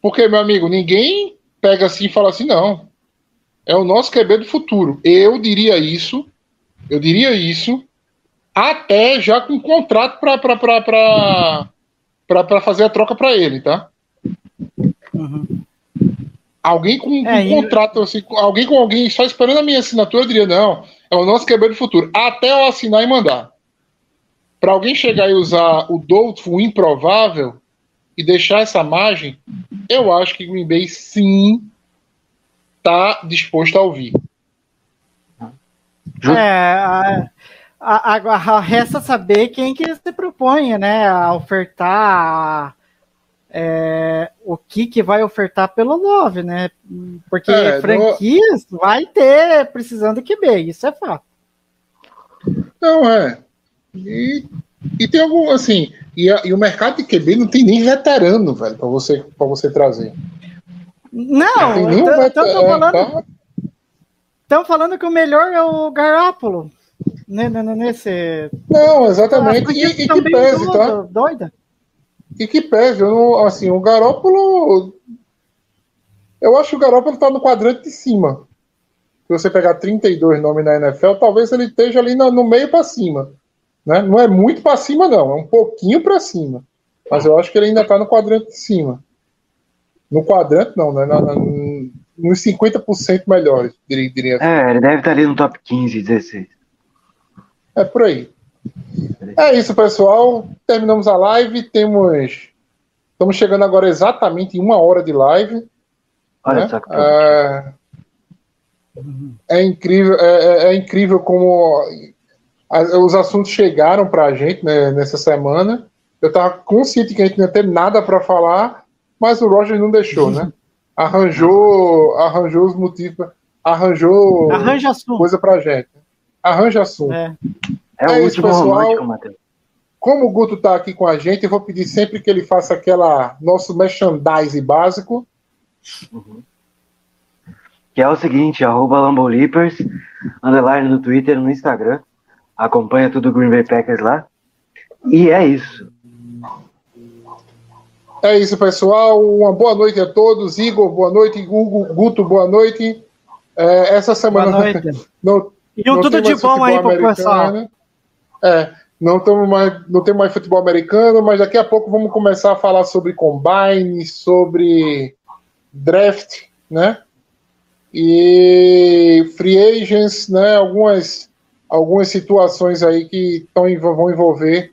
Speaker 3: Porque, meu amigo, ninguém pega assim e fala assim, não. É o nosso QB do futuro. Eu diria isso, eu diria isso, até já com contrato pra fazer a troca pra ele, tá?
Speaker 5: Uhum.
Speaker 3: Alguém com, com
Speaker 5: É, e-
Speaker 3: contrato, assim, alguém com alguém só esperando a minha assinatura, eu diria, não, é o nosso QB do futuro. Até eu assinar e mandar. Para alguém chegar e usar o Doubtful, o improvável, e deixar essa margem, eu acho que Green Bay sim tá disposto a ouvir.
Speaker 5: É, a- a- agora resta saber quem que se propõe, né, a ofertar é, o que que vai ofertar pelo Love, né? Porque
Speaker 3: É, no-
Speaker 5: franquias vai ter precisando que bem, isso é fato.
Speaker 3: Não, é. E, e tem algum, assim, e, a- e o mercado de QB não tem nem veterano, velho, para você, pra você trazer.
Speaker 5: Não, então
Speaker 3: veterano.
Speaker 5: tô falando,
Speaker 3: tá?
Speaker 5: tão falando que o melhor é o Garápolo. Né, né, né, Nesse.
Speaker 3: Não, exatamente. E, e que pese, tá?
Speaker 5: Doida?
Speaker 3: E que pese, assim, o Garópolo. Eu acho que o Garópolo tá no quadrante de cima. Se você pegar 32 nomes na NFL, talvez ele esteja ali no, no meio para cima. Né? Não é muito para cima, não, é um pouquinho para cima. Mas eu acho que ele ainda tá no quadrante de cima. No quadrante, não, né? Na, na, nos 50% melhores, diria, diria assim.
Speaker 4: É, ele deve estar ali no top 15, 16.
Speaker 3: É por aí. É isso, pessoal. Terminamos a live. Temos. Estamos chegando agora exatamente em uma hora de live.
Speaker 4: Olha
Speaker 3: né?
Speaker 4: só que
Speaker 3: é... é incrível, é, é- é incrível como os assuntos chegaram para a gente né, nessa semana. Eu estava consciente que a gente não ia ter nada para falar, mas o Roger não deixou, né? Arranjou, arranjou os motivos, pra- arranjou
Speaker 5: Arranja assunto.
Speaker 3: coisa para gente. Arranja assunto.
Speaker 5: É.
Speaker 4: É,
Speaker 3: é
Speaker 4: o
Speaker 3: isso,
Speaker 4: último
Speaker 3: pessoal.
Speaker 4: romântico, Matheus.
Speaker 3: Como o Guto tá aqui com a gente, eu vou pedir sempre que ele faça aquela nosso merchandise básico.
Speaker 4: Que é o seguinte, arroba Lambolipers, underline no Twitter e no Instagram. Acompanha tudo o Green Bay Packers lá. E é isso.
Speaker 3: É isso, pessoal. Uma boa noite a todos. Igor, boa noite. Hugo, Guto, boa noite. É, essa semana
Speaker 5: Boa noite.
Speaker 3: não,
Speaker 5: E tudo de bom aí pessoal.
Speaker 3: americano. É, não temos mais, não tem mais futebol americano, mas daqui a pouco vamos começar a falar sobre combine, sobre draft, né? E free agents, né? Algumas, algumas situações aí que tão, vão envolver